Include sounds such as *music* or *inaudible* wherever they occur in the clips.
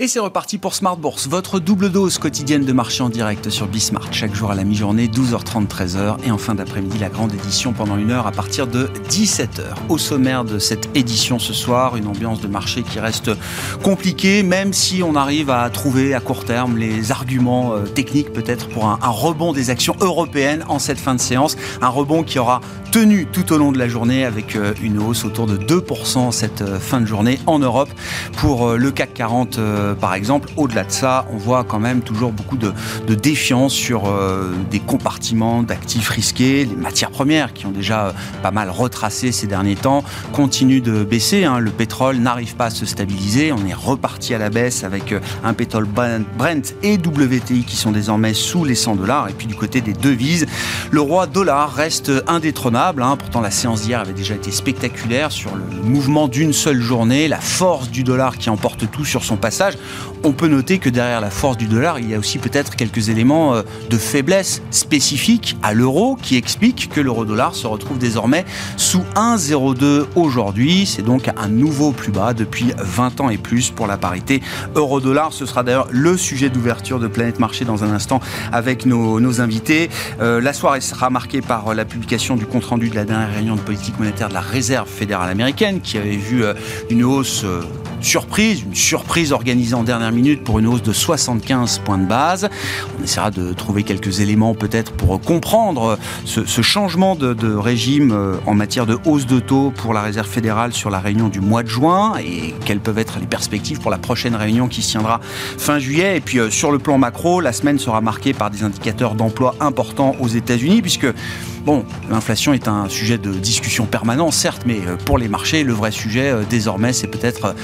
Et c'est reparti pour Smart Bourse, votre double dose quotidienne de marché en direct sur Bismart. Chaque jour à la mi-journée, 12h30, 13h. Et en fin d'après-midi, la grande édition pendant une heure à partir de 17h. Au sommaire de cette édition ce soir, une ambiance de marché qui reste compliquée, même si on arrive à trouver à court terme les arguments euh, techniques peut-être pour un, rebond des actions européennes en cette fin de séance. Un rebond qui aura tenu tout au long de la journée avec euh, une hausse autour de 2% cette euh, fin de journée en Europe. Pour le CAC 40, par exemple. Au-delà de ça, on voit quand même toujours beaucoup de, défiance sur euh, des compartiments d'actifs risqués. Les matières premières, qui ont déjà euh, pas mal retracé ces derniers temps, continuent de baisser. Hein. Le pétrole n'arrive pas à se stabiliser. On est reparti à la baisse avec euh, un pétrole Brent et WTI qui sont désormais sous les 100 dollars. Et puis du côté des devises, le roi dollar reste indétrônable. Hein. Pourtant, la séance d'hier avait déjà été spectaculaire sur le mouvement d'une seule journée, la force du dollar qui emporte tout sur son passage on peut noter que derrière la force du dollar, il y a aussi peut-être quelques éléments euh, de faiblesse spécifiques à l'euro qui expliquent que l'euro-dollar se retrouve désormais sous 1,02 aujourd'hui. C'est donc un nouveau plus bas depuis 20 ans et plus pour la parité euro-dollar. Ce sera d'ailleurs le sujet d'ouverture de Planète Marché dans un instant avec nos, invités. Euh, la soirée sera marquée par la publication du compte-rendu de la dernière réunion de politique monétaire de la Réserve fédérale américaine qui avait vu euh, une hausse surprise, une surprise organisée en dernière minute pour une hausse de 75 points de base. On essaiera de trouver quelques éléments peut-être pour comprendre ce, changement de, régime euh, en matière de hausse de taux pour la Réserve fédérale sur la réunion du mois de juin et quelles peuvent être les perspectives pour la prochaine réunion qui se tiendra fin juillet. Et puis euh, sur le plan macro, la semaine sera marquée par des indicateurs d'emploi importants aux États-Unis puisque Bon, l'inflation est un sujet de discussion permanent, certes, mais euh, pour les marchés, le vrai sujet désormais, c'est peut-être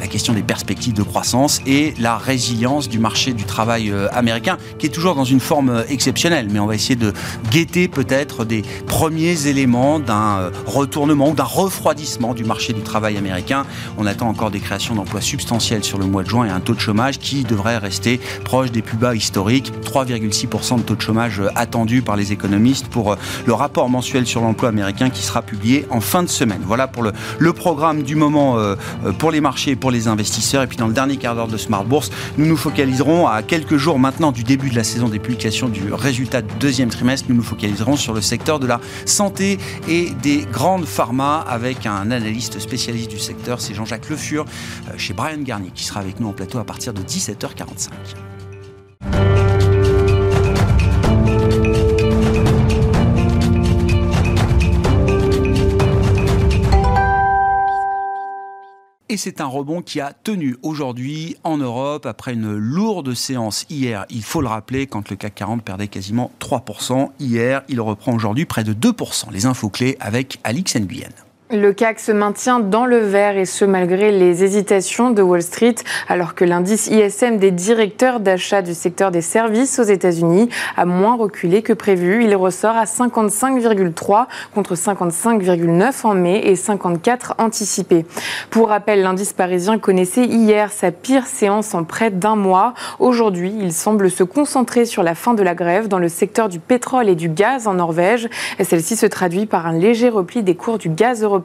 la question des perspectives de croissance et la résilience du marché du travail américain, qui est toujours dans une forme exceptionnelle. Mais on va essayer de guetter peut-être des premiers éléments d'un retournement ou d'un refroidissement du marché du travail américain. On attend encore des créations d'emplois substantielles sur le mois de juin et un taux de chômage qui devrait rester proche des plus bas historiques. 3,6% de taux de chômage attendu par les économistes pour le rapport mensuel sur l'emploi américain qui sera publié en fin de semaine. Voilà pour le, le programme du moment euh, euh, pour les marchés et pour les investisseurs. Et puis dans le dernier quart d'heure de Smart Bourse, nous nous focaliserons à quelques jours maintenant du début de la saison des publications du résultat du deuxième trimestre. Nous nous focaliserons sur le secteur de la santé et des grandes pharma avec un analyste spécialiste du secteur, c'est Jean-Jacques Le Fur, euh, chez Brian Garnier, qui sera avec nous en plateau à partir de 17h45. Et c'est un rebond qui a tenu aujourd'hui en Europe après une lourde séance hier. Il faut le rappeler, quand le CAC 40 perdait quasiment 3%. Hier, il reprend aujourd'hui près de 2%. Les infos clés avec Alix Nguyen. Le CAC se maintient dans le vert et ce malgré les hésitations de Wall Street, alors que l'indice ISM des directeurs d'achat du secteur des services aux États-Unis a moins reculé que prévu. Il ressort à 55,3 contre 55,9 en mai et 54 anticipé. Pour rappel, l'indice parisien connaissait hier sa pire séance en près d'un mois. Aujourd'hui, il semble se concentrer sur la fin de la grève dans le secteur du pétrole et du gaz en Norvège. Celle-ci se traduit par un léger repli des cours du gaz européen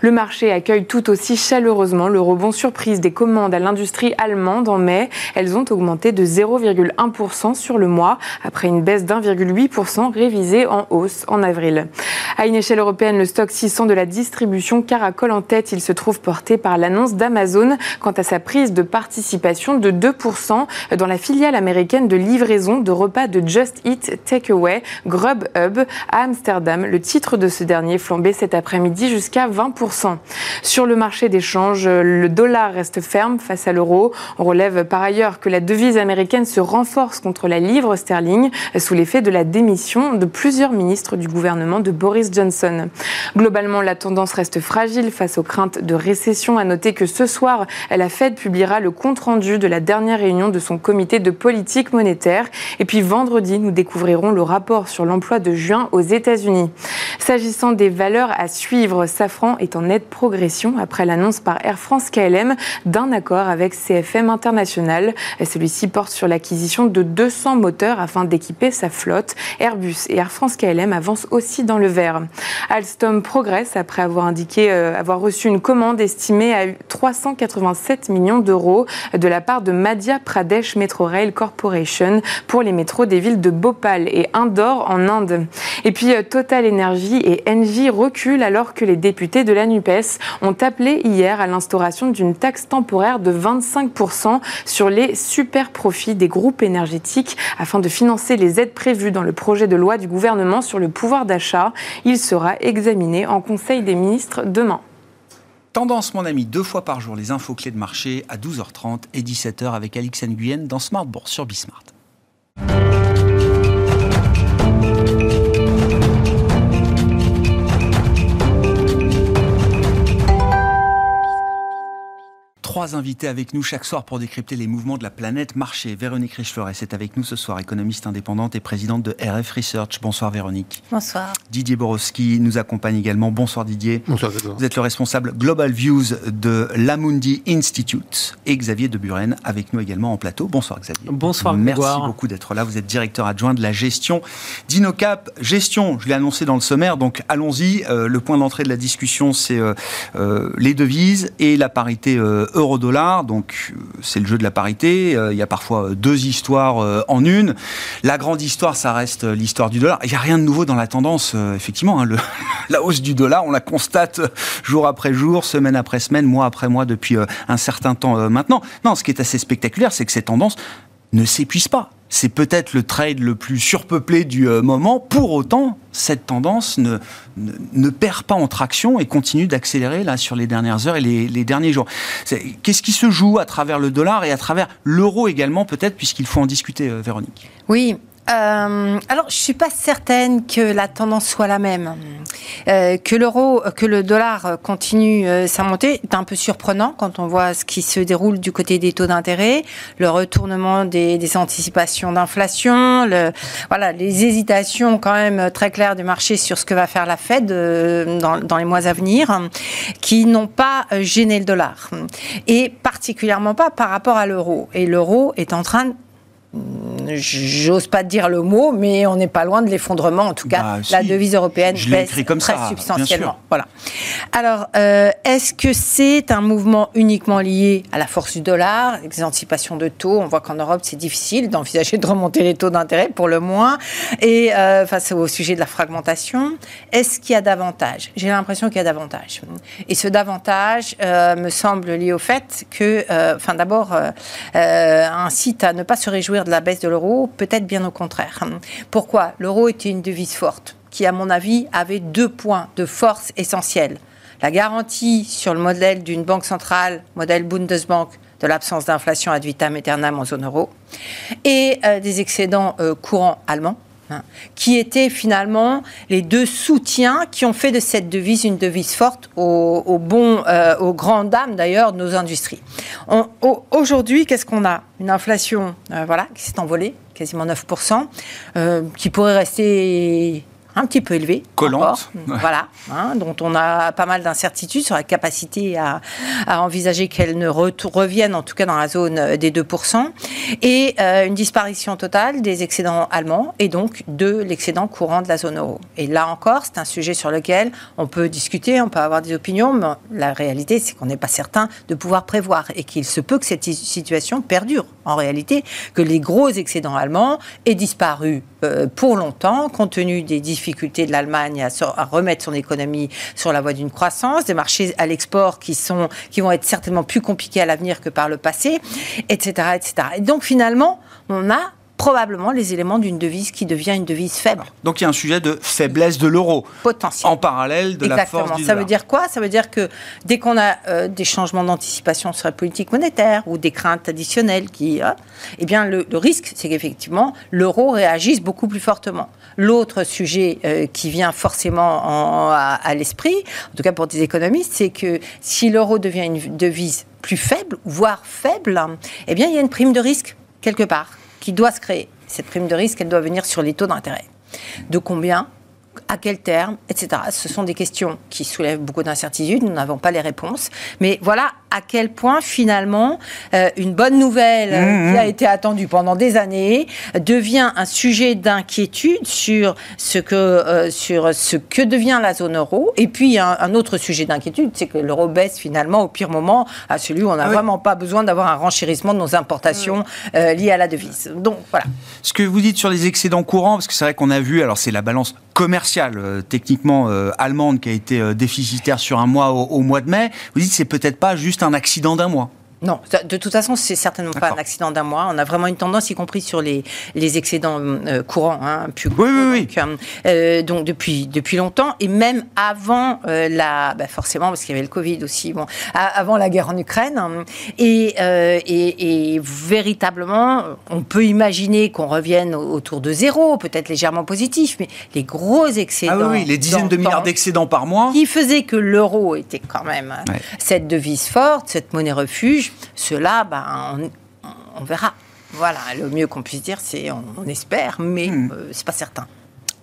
le marché accueille tout aussi chaleureusement le rebond surprise des commandes à l'industrie allemande en mai. Elles ont augmenté de 0,1% sur le mois, après une baisse d'1,8% révisée en hausse en avril. À une échelle européenne, le stock 600 de la distribution caracole en tête. Il se trouve porté par l'annonce d'Amazon quant à sa prise de participation de 2% dans la filiale américaine de livraison de repas de Just Eat Takeaway, Grubhub, à Amsterdam. Le titre de ce dernier flambé cet après-midi jusqu'à 20%. Sur le marché d'échange, le dollar reste ferme face à l'euro. On relève par ailleurs que la devise américaine se renforce contre la livre sterling sous l'effet de la démission de plusieurs ministres du gouvernement de Boris Johnson. Globalement, la tendance reste fragile face aux craintes de récession. À noter que ce soir, la Fed publiera le compte-rendu de la dernière réunion de son comité de politique monétaire. Et puis vendredi, nous découvrirons le rapport sur l'emploi de juin aux États-Unis. S'agissant des valeurs à suivre, Safran est en nette progression après l'annonce par Air France KLM d'un accord avec CFM International. Celui-ci porte sur l'acquisition de 200 moteurs afin d'équiper sa flotte. Airbus et Air France KLM avancent aussi dans le vert. Alstom progresse après avoir indiqué euh, avoir reçu une commande estimée à 387 millions d'euros de la part de Madhya Pradesh Metro Rail Corporation pour les métros des villes de Bhopal et Indore en Inde. Et puis euh, Total Energy et Engie reculent alors que députés de la NUPES ont appelé hier à l'instauration d'une taxe temporaire de 25% sur les super profits des groupes énergétiques afin de financer les aides prévues dans le projet de loi du gouvernement sur le pouvoir d'achat. Il sera examiné en Conseil des ministres demain. Tendance, mon ami, deux fois par jour, les infos clés de marché à 12h30 et 17h avec Alix Nguyen dans Smart Bourse sur Bismart. Trois invités avec nous chaque soir pour décrypter les mouvements de la planète marché. Véronique Richefleuret est avec nous ce soir, économiste indépendante et présidente de RF Research. Bonsoir Véronique. Bonsoir. Didier Borowski nous accompagne également. Bonsoir Didier. Bonsoir. Vous êtes le responsable Global Views de l'Amundi Institute et Xavier de Buren avec nous également en plateau. Bonsoir Xavier. Bonsoir Merci beaucoup d'être là. Vous êtes directeur adjoint de la gestion d'Inocap. Gestion, je l'ai annoncé dans le sommaire, donc allons-y. Euh, le point d'entrée de la discussion, c'est euh, euh, les devises et la parité euro-dollar. Donc, euh, c'est le jeu de la parité. Euh, il y a parfois deux histoires euh, en une. La grande histoire, ça reste l'histoire du dollar. Il n'y a rien de nouveau dans la tendance, effectivement. Hein, *laughs* la hausse du dollar, on la constate jour après jour, semaine après semaine, mois après mois depuis un certain temps maintenant. Non, ce qui est assez spectaculaire, c'est que ces tendances ne s'épuisent pas c'est peut-être le trade le plus surpeuplé du euh, moment. Pour autant, cette tendance ne, ne, perd pas en traction et continue d'accélérer là sur les dernières heures et les, derniers jours. Qu'est-ce qui se joue à travers le dollar et à travers l'euro également, peut-être, puisqu'il faut en discuter, euh, Véronique? Oui, euh, alors, je suis pas certaine que la tendance soit la même. Euh, que l'euro, que le dollar continue euh, sa montée, c'est un peu surprenant quand on voit ce qui se déroule du côté des taux d'intérêt, le retournement des, des anticipations d'inflation, le, voilà, les hésitations quand même très claires du marché sur ce que va faire la Fed euh, dans, dans les mois à venir, qui n'ont pas gêné le dollar et particulièrement pas par rapport à l'euro. Et l'euro est en train j'ose pas dire le mot, mais on n'est pas loin de l'effondrement. En tout cas, bah, la devise européenne baisse très substantiellement. Voilà. Alors, euh, est-ce que c'est un mouvement uniquement lié à la force du dollar, les anticipations de taux? On voit qu'en Europe, c'est difficile d'envisager de remonter les taux d'intérêt, pour le moins. Et euh, face au sujet de la fragmentation, est-ce qu'il y a davantage? J'ai l'impression qu'il y a davantage. Et ce davantage euh, me semble lié au fait que, enfin, d'abord, incite à ne pas se réjouir de la baisse de l'euro, peut-être bien au contraire. Pourquoi? L'euro était une devise forte qui, à mon avis, avait deux points de force essentiels. La garantie sur le modèle d'une banque centrale, modèle Bundesbank, de l'absence d'inflation ad vitam aeternam en zone euro, et euh, des excédents euh, courants allemands, Hein, qui étaient finalement les deux soutiens qui ont fait de cette devise une devise forte euh, aux grandes dames d'ailleurs de nos industries. Aujourd'hui, qu'est-ce qu'on a? Une inflation euh, voilà, qui s'est envolée, quasiment 9%, euh, qui pourrait rester un petit peu élevée. Collante. *laughs* Voilà, hein, dont on a pas mal d'incertitudes sur la capacité à, envisager qu'elle ne revienne, en tout cas dans la zone des 2%, et euh, une disparition totale des excédents allemands et donc de l'excédent courant de la zone euro. Et là encore, c'est un sujet sur lequel on peut discuter, on peut avoir des opinions, mais la réalité, c'est qu'on n'est pas certain de pouvoir prévoir et qu'il se peut que cette situation perdure en réalité, que les gros excédents allemands aient disparu euh, pour longtemps, compte tenu des difficultés de l'Allemagne à, remettre son économie sur la voie d'une croissance, des marchés à l'export qui, sont, qui vont être certainement plus compliqués à l'avenir que par le passé, etc., etc. Et donc finalement, on a probablement les éléments d'une devise qui devient une devise faible. Donc il y a un sujet de faiblesse de l'euro. Potentiel. En parallèle de la force du Ça veut dire quoi? Ça veut dire que dès qu'on a euh, des changements d'anticipation sur la politique monétaire ou des craintes additionnelles qui... Euh, eh bien le, risque, c'est qu'effectivement, l'euro réagisse beaucoup plus fortement. L'autre sujet euh, qui vient forcément à, l'esprit, en tout cas pour des économistes, c'est que si l'euro devient une devise plus faible, voire faible, eh bien il y a une prime de risque quelque part qui doit se créer. Cette prime de risque, elle doit venir sur les taux d'intérêt. De combien à quel terme, etc. Ce sont des questions qui soulèvent beaucoup d'incertitudes, nous n'avons pas les réponses. Mais voilà à quel point finalement euh, une bonne nouvelle euh, mmh, qui a mmh. été attendue pendant des années devient un sujet d'inquiétude sur ce que euh, sur ce que devient la zone euro. Et puis un, un autre sujet d'inquiétude, c'est que l'euro baisse finalement au pire moment à celui où on n'a ah vraiment pas besoin d'avoir un renchérissement de nos importations mmh. liées à la devise. Donc voilà. Ce que vous dites sur les excédents courants, parce que c'est vrai qu'on a vu, alors c'est la balance commerciale techniquement allemande qui a été déficitaire sur un mois au, au mois de mai. Vous dites c'est peut-être pas juste un accident d'un mois. Non, de toute façon, c'est certainement pas un accident d'un mois. On a vraiment une tendance, y compris sur les, les excédents euh, courants, hein, plus Oui, oui, donc, euh, euh, donc, depuis, depuis longtemps, et même avant la, bah, forcément, parce qu'il y avait le Covid aussi, bon, avant la guerre en Ukraine. Hein. et, et, et, véritablement, on peut imaginer qu'on revienne autour de zéro, peut-être légèrement positif, mais les gros excédents. Ah oui, les dizaines de milliards d'excédents par mois. Qui faisaient que l'euro était quand même cette devise forte, cette monnaie refuge cela, ben, on, verra. Voilà, le mieux qu'on puisse dire, c'est on, espère, mais hmm. euh, c'est pas certain.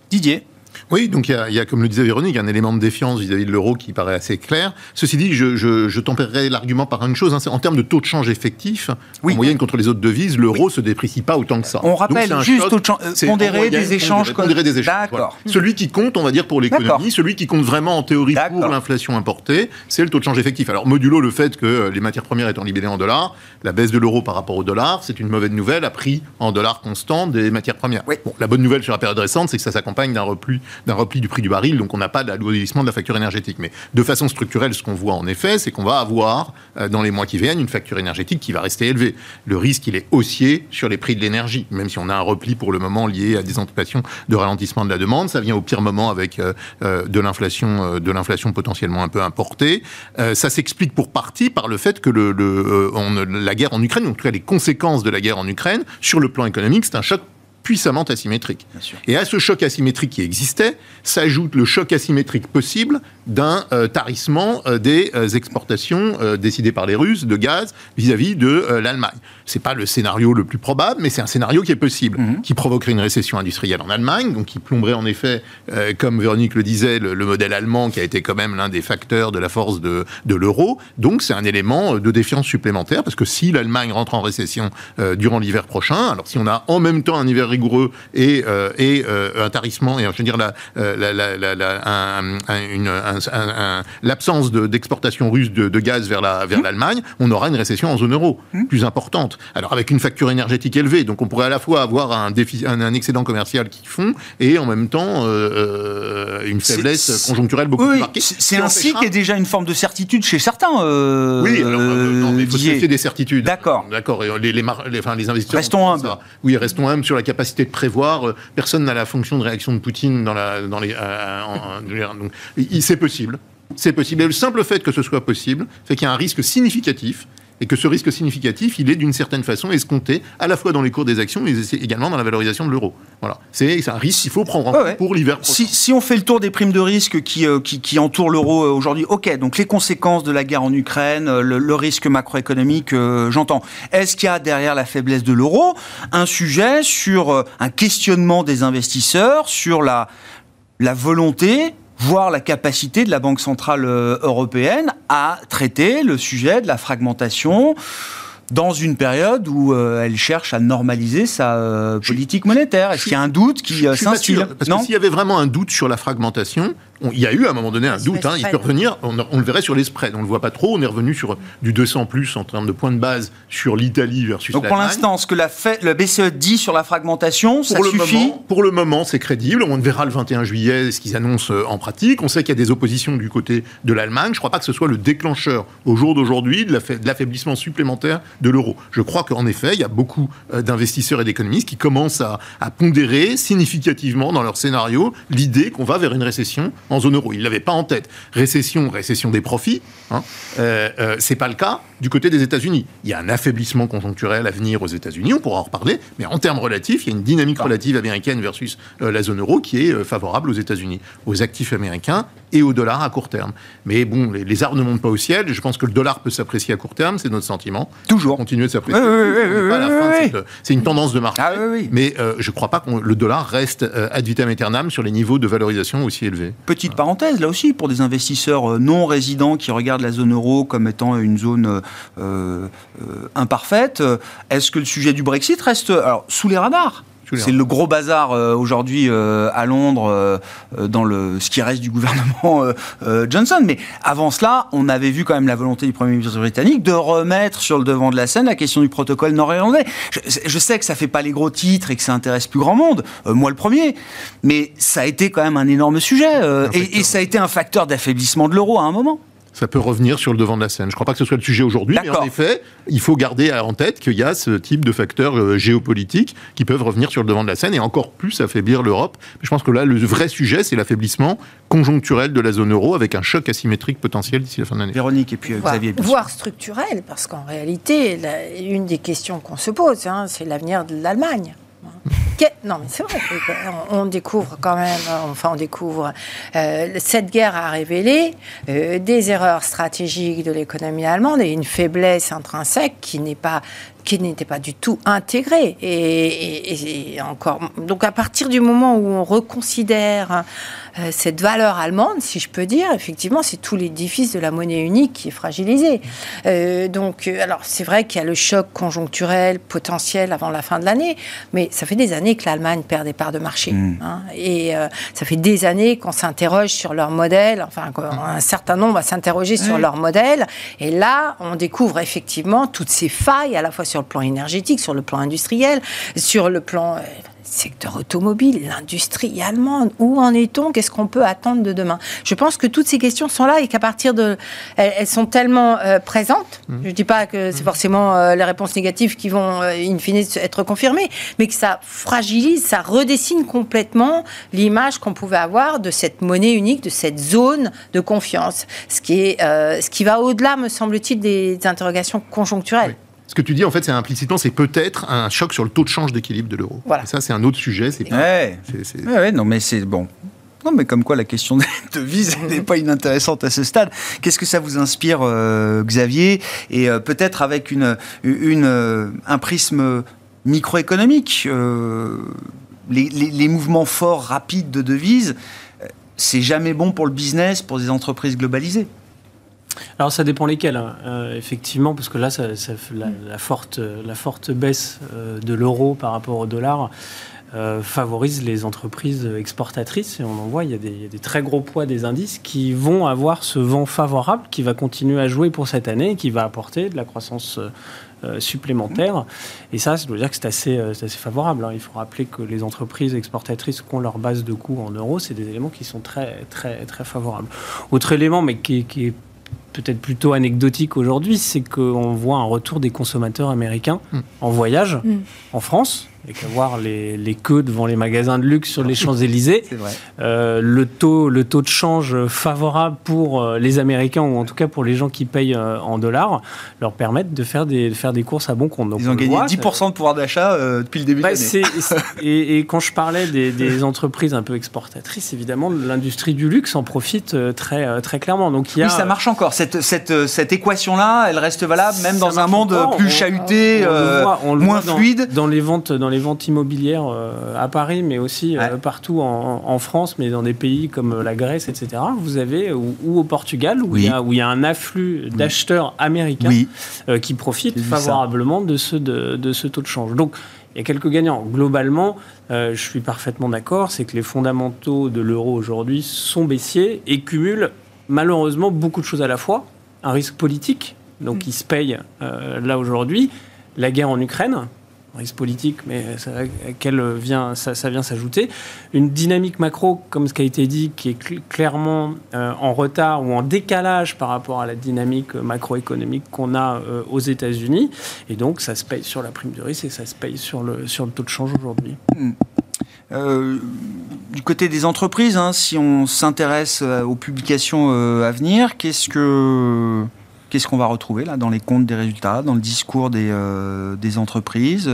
Didier oui, donc il y, a, comme le disait Véronique, un élément de défiance vis-à-vis de l'euro qui paraît assez clair. Ceci dit, je, je, tempérerai l'argument par une chose, hein, en termes de taux de change effectif, en moyenne contre les autres devises, l'euro se déprécie pas autant que ça. On rappelle juste taux de change, euh, pondéré des échanges. Pondéré des échanges. D'accord. Celui qui compte, on va dire, pour l'économie, celui qui compte vraiment en théorie pour l'inflation importée, c'est le taux de change effectif. Alors, modulo le fait que les matières premières étant libellées en dollars, la baisse de l'euro par rapport au dollar, c'est une mauvaise nouvelle à prix en dollars constant des matières premières. Bon, la bonne nouvelle sur la période récente, c'est que ça s'accompagne d'un repli, d'un repli du prix du baril, donc on n'a pas d'alourdissement de la facture énergétique. Mais de façon structurelle, ce qu'on voit en effet, c'est qu'on va avoir, euh, dans les mois qui viennent, une facture énergétique qui va rester élevée. Le risque, il est haussier sur les prix de l'énergie, même si on a un repli pour le moment lié à des anticipations de ralentissement de la demande. Ça vient au pire moment avec euh, euh, de l'inflation, de l'inflation potentiellement un peu importée. ça s'explique pour partie par le fait que la guerre en Ukraine, en tout cas les conséquences de la guerre en Ukraine, sur le plan économique, c'est un choc puissamment asymétrique. Et à ce choc asymétrique qui existait, s'ajoute le choc asymétrique possible d'un euh, tarissement euh, des euh, exportations décidées par les Russes de gaz vis-à-vis de l'Allemagne. C'est pas le scénario le plus probable, mais c'est un scénario qui est possible, mhm. qui provoquerait une récession industrielle en Allemagne, donc qui plomberait en effet, comme Véronique le disait, le, modèle allemand qui a été quand même l'un des facteurs de la force de, de l'euro. Donc c'est un élément de défiance supplémentaire, parce que si l'Allemagne rentre en récession durant l'hiver prochain, alors si on a en même temps un hiver rigoureux et, et un tarissement, et je veux dire la, la, la, un, une, l'absence d'exportation russe de, gaz vers mmh. l'Allemagne, on aura une récession en zone euro mmh. plus importante. Alors avec une facture énergétique élevée, donc on pourrait à la fois avoir un, un, excédent commercial qui fond et en même temps euh, euh, une faiblesse conjoncturelle beaucoup plus marquée. C'est un cycle qui est déjà une forme de certitude chez certains. Euh, oui, alors, non, mais il faut se des certitudes. D'accord. D'accord. Les, les, les, enfin, les investisseurs. Restons humbles. Oui, restons humbles sur la capacité de prévoir. Personne n'a la fonction de réaction de Poutine dans, la, dans les. donc, c'est possible. C'est possible. Et le simple fait que ce soit possible fait qu'il y a un risque significatif et que ce risque significatif, il est d'une certaine façon escompté à la fois dans les cours des actions, mais également dans la valorisation de l'euro. Voilà, c'est un risque qu'il faut prendre en compte pour l'hiver Si, si, on fait le tour des primes de risque qui, euh, qui, qui, entourent l'euro euh, aujourd'hui, ok, donc les conséquences de la guerre en Ukraine, euh, le, risque macroéconomique, j'entends. Est-ce qu'il y a derrière la faiblesse de l'euro un sujet sur un questionnement des investisseurs, sur la, la volonté voir la capacité de la Banque centrale euh, européenne à traiter le sujet de la fragmentation dans une période où euh, elle cherche à normaliser sa euh, politique monétaire. Est-ce qu'il y a un doute qui s'instille Parce que s'il y avait vraiment un doute sur la fragmentation, il y a eu à un moment donné un doute. Hein, il peut revenir, on, le verrait sur les spreads. On ne le voit pas trop. On est revenu sur du 200 plus en termes de points de base sur l'Italie versus Donc pour l'instant, ce que la, le BCE dit sur la fragmentation, ça le suffit moment, Pour le moment, c'est crédible. On verra le 21 juillet ce qu'ils annoncent euh, en pratique. On sait qu'il y a des oppositions du côté de l'Allemagne. Je ne crois pas que ce soit le déclencheur au jour d'aujourd'hui de l'affaiblissement supplémentaire de l'euro. Je crois qu'en effet, il y a beaucoup euh, d'investisseurs et d'économistes qui commencent à, à pondérer significativement dans leur scénario l'idée qu'on va vers une récession en zone euro. Il ne l'avait pas en tête. Récession, récession des profits, hein. euh, euh, c'est pas le cas. Du côté des États-Unis. Il y a un affaiblissement conjoncturel à venir aux États-Unis, on pourra en reparler, mais en termes relatifs, il y a une dynamique relative américaine versus euh, la zone euro qui est euh, favorable aux États-Unis, aux actifs américains et au dollar à court terme. Mais bon, les, les, arbres ne montent pas au ciel. Je pense que le dollar peut s'apprécier à court terme, c'est notre sentiment. Toujours. Continuer de s'apprécier. c'est une tendance de marché. Ah, mais euh, je ne crois pas que le dollar reste ad vitam aeternam sur les niveaux de valorisation aussi élevés. Petite parenthèse, là aussi, pour des investisseurs non résidents qui regardent la zone euro comme étant une zone euh, euh, imparfaite. Est-ce que le sujet du Brexit reste alors, sous les radars? C'est le gros bazar euh, aujourd'hui à Londres dans le ce qui reste du gouvernement Johnson. Mais avant cela, on avait vu quand même la volonté du Premier ministre britannique de remettre sur le devant de la scène la question du protocole nord-irlandais. Je, sais que ça fait pas les gros titres et que ça intéresse plus grand monde, moi le premier, mais ça a été quand même un énorme sujet et, et ça a été un facteur d'affaiblissement de l'euro à un moment ça peut revenir sur le devant de la scène. Je ne crois pas que ce soit le sujet aujourd'hui, mais en effet, il faut garder en tête qu'il y a ce type de facteurs euh, géopolitiques qui peuvent revenir sur le devant de la scène et encore plus affaiblir l'Europe. Je pense que là, le vrai sujet, c'est l'affaiblissement conjoncturel de la zone euro avec un choc asymétrique potentiel d'ici la fin de l'année. Véronique et puis euh, Xavier. Voire structurel, parce qu'en réalité, une des questions qu'on se pose, hein, c'est l'avenir de l'Allemagne. Non, mais c'est vrai. On, découvre quand même, enfin, on découvre. Euh, cette guerre a révélé euh, des erreurs stratégiques de l'économie allemande et une faiblesse intrinsèque qui n'est pas qui n'était pas du tout intégrée. Et, encore, donc à partir du moment où on reconsidère euh, cette valeur allemande, si je peux dire, effectivement, c'est tout l'édifice de la monnaie unique qui est fragilisé. Euh, donc, euh, alors c'est vrai qu'il y a le choc conjoncturel potentiel avant la fin de l'année, mais ça fait des années que l'Allemagne perd des parts de marché. Hmm. Hein, et ça fait des années qu'on s'interroge sur leur modèle, enfin, un certain nombre va s'interroger sur leur modèle. Et là, on découvre effectivement toutes ces failles, à la fois sur le plan énergétique, sur le plan industriel, sur le plan secteur automobile, l'industrie allemande, où en est-on? Qu'est-ce qu'on peut attendre de demain? Je pense que toutes ces questions sont là et qu'à partir de... Elles, sont tellement euh, présentes, mmh. je ne dis pas que c'est mmh. forcément euh, les réponses négatives qui vont, euh, in fine, être confirmées, mais que ça fragilise, ça redessine complètement l'image qu'on pouvait avoir de cette monnaie unique, de cette zone de confiance, ce qui, est, ce qui va au-delà, me semble-t-il, des, interrogations conjoncturelles. Ce que tu dis, en fait, c'est implicitement, c'est peut-être un choc sur le taux de change d'équilibre de l'euro. Voilà. ça, c'est un autre sujet. C'est ouais. ouais, non, mais c'est bon. Non, mais comme quoi la question des *laughs* devises n'est pas inintéressante à ce stade. Qu'est-ce que ça vous inspire, euh, Xavier Et euh, peut-être avec une, une, euh, un prisme microéconomique, les, les, les, mouvements forts, rapides de devises, c'est jamais bon pour le business, pour des entreprises globalisées. Alors ça dépend lesquels, hein. euh, effectivement, parce que là, ça, la, forte, la forte baisse euh, de l'euro par rapport au dollar euh, favorise les entreprises exportatrices. Et on en voit, il y, a des, très gros poids des indices qui vont avoir ce vent favorable qui va continuer à jouer pour cette année et qui va apporter de la croissance supplémentaire. Et ça, je dois dire que c'est assez, assez, favorable. Hein. Il faut rappeler que les entreprises exportatrices qui ont leur base de coûts en euros, c'est des éléments qui sont très, très, très favorables. Autre élément, mais qui, qui est peut-être plutôt anecdotique aujourd'hui, c'est qu'on voit un retour des consommateurs américains mm. en voyage mm. en France et qu'à voir les, les, queues devant les magasins de luxe sur les Champs-Élysées, euh, le, taux, le taux de change favorable pour euh, les Américains, ou en tout cas pour les gens qui payent euh, en dollars, leur permettent de faire des, de faire des courses à bon compte. Donc Ils ont gagné 10% de pouvoir d'achat depuis le début bah, de l'année. *laughs* Et, et, quand je parlais des, des entreprises un peu exportatrices, évidemment, l'industrie du luxe en profite très, très clairement. Donc, il y a... Oui, ça marche encore. Cette, cette, cette équation-là, elle reste valable même dans un monde plus chahuté, moins fluide. Dans les ventes, dans les ventes immobilières euh, à Paris, mais aussi euh, partout en, France, mais dans des pays comme la Grèce, etc. Vous avez, ou, au Portugal, où, il y a, où, il y a, un afflux d'acheteurs américains euh, qui profitent favorablement de ce, de, ce taux de change. Donc, il y a quelques gagnants. Globalement, je suis parfaitement d'accord, c'est que les fondamentaux de l'euro aujourd'hui sont baissiers et cumulent malheureusement beaucoup de choses à la fois. Un risque politique, donc qui mm. se paye là aujourd'hui, la guerre en Ukraine, risque politique, mais ça, vient, ça, vient s'ajouter. Une dynamique macro, comme ce qui a été dit, qui est clairement euh, en retard ou en décalage par rapport à la dynamique macroéconomique qu'on a euh, aux États-Unis. Et donc, ça se paye sur la prime de risque et ça se paye sur le, sur le taux de change aujourd'hui. Hmm. Euh, du côté des entreprises, hein, si on s'intéresse aux publications à venir, qu'est-ce que Qu'est-ce qu'on va retrouver là dans les comptes des résultats, dans le discours des, des entreprises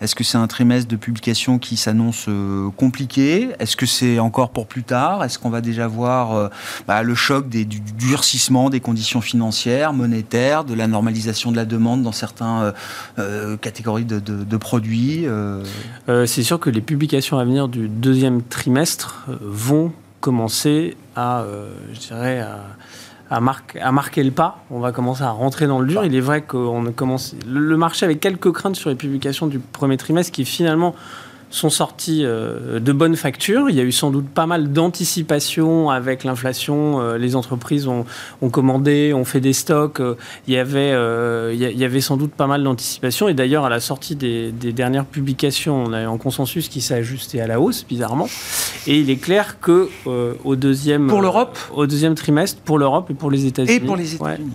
Est-ce que c'est un trimestre de publication qui s'annonce compliqué? Est-ce que c'est encore pour plus tard? Est-ce qu'on va déjà voir bah, le choc des, du durcissement des conditions financières, monétaires, de la normalisation de la demande dans certaines catégories de, produits C'est sûr que les publications à venir du deuxième trimestre vont commencer à, euh, je dirais, à, marquer le pas. On va commencer à rentrer dans le dur. Il est vrai qu'on commence. Le marché avait quelques craintes sur les publications du premier trimestre qui finalement sont sortis euh, de bonnes factures. Il y a eu sans doute pas mal d'anticipation avec l'inflation. Euh, les entreprises ont, commandé, ont fait des stocks. Euh, il, y avait, il y avait sans doute pas mal d'anticipation. Et d'ailleurs, à la sortie des, dernières publications, on a eu un consensus qui s'est ajusté à la hausse, bizarrement. Et il est clair que au deuxième pour l'Europe, au deuxième trimestre, pour l'Europe et pour les États-Unis. Et pour les États-Unis.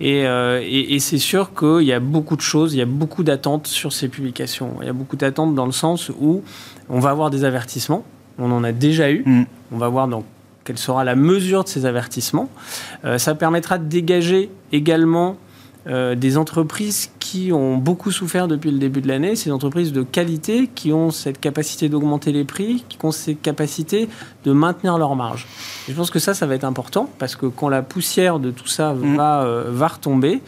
Et, et, et c'est sûr qu'il y a beaucoup de choses, il y a beaucoup d'attentes sur ces publications. Il y a beaucoup d'attentes dans le sens où on va avoir des avertissements. On en a déjà eu. Mm. On va voir quelle sera la mesure de ces avertissements. Euh, ça permettra de dégager également euh, des entreprises qui ont beaucoup souffert depuis le début de l'année, ces entreprises de qualité qui ont cette capacité d'augmenter les prix, qui ont cette capacité de maintenir leur marge. je pense que ça, ça va être important parce que quand la poussière de tout ça mm. va, euh, va retomber,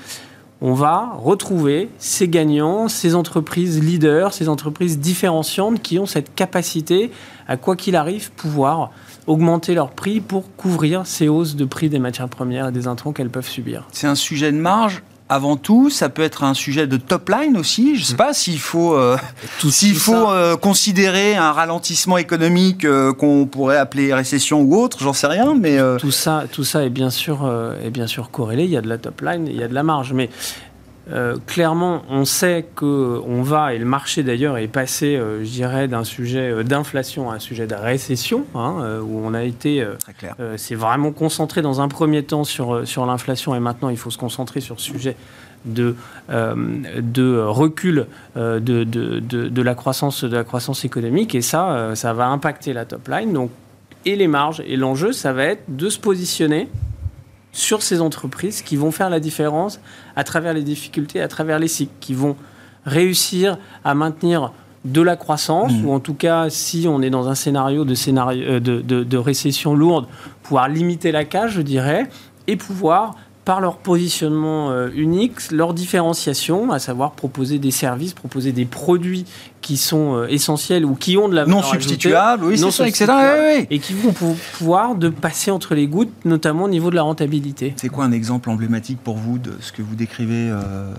on va retrouver ces gagnants, ces entreprises leaders, ces entreprises différenciantes qui ont cette capacité à quoi qu'il arrive pouvoir augmenter leur prix pour couvrir ces hausses de prix des matières premières et des intrants qu'elles peuvent subir. C'est un sujet de marge avant tout, ça peut être un sujet de top line aussi. Je ne sais mm. pas s'il faut, euh, *laughs* s'il faut euh, considérer un ralentissement économique euh, qu'on pourrait appeler récession ou autre, j'en sais rien. Mais tout ça, tout ça est bien sûr, est bien sûr corrélé. Il y a de la top line, il y a de la marge, mais euh, clairement, on sait qu'on va, et le marché d'ailleurs est passé, euh, je dirais, d'un sujet euh, d'inflation à un sujet de récession, hein, où on a été, c'est vraiment concentré dans un premier temps sur, sur l'inflation, et maintenant il faut se concentrer sur le sujet de, de recul de, de, de, la croissance, de la croissance économique, et ça, ça va impacter la top line. Donc, et les marges, et l'enjeu, ça va être de se positionner sur ces entreprises qui vont faire la différence à travers les difficultés, à travers les cycles, qui vont réussir à maintenir de la croissance, mmh. ou en tout cas, si on est dans un scénario de, scénario, euh, de, de récession lourde, pouvoir limiter la cage, je dirais, et pouvoir par leur positionnement euh, unique, leur différenciation, à savoir proposer des services, proposer des produits qui sont euh, essentiels ou qui ont de la non substituables, oui, non substituables, et qui vont pouvoir de passer entre les gouttes, notamment au niveau de la rentabilité. C'est quoi un exemple emblématique pour vous de ce que vous décrivez euh,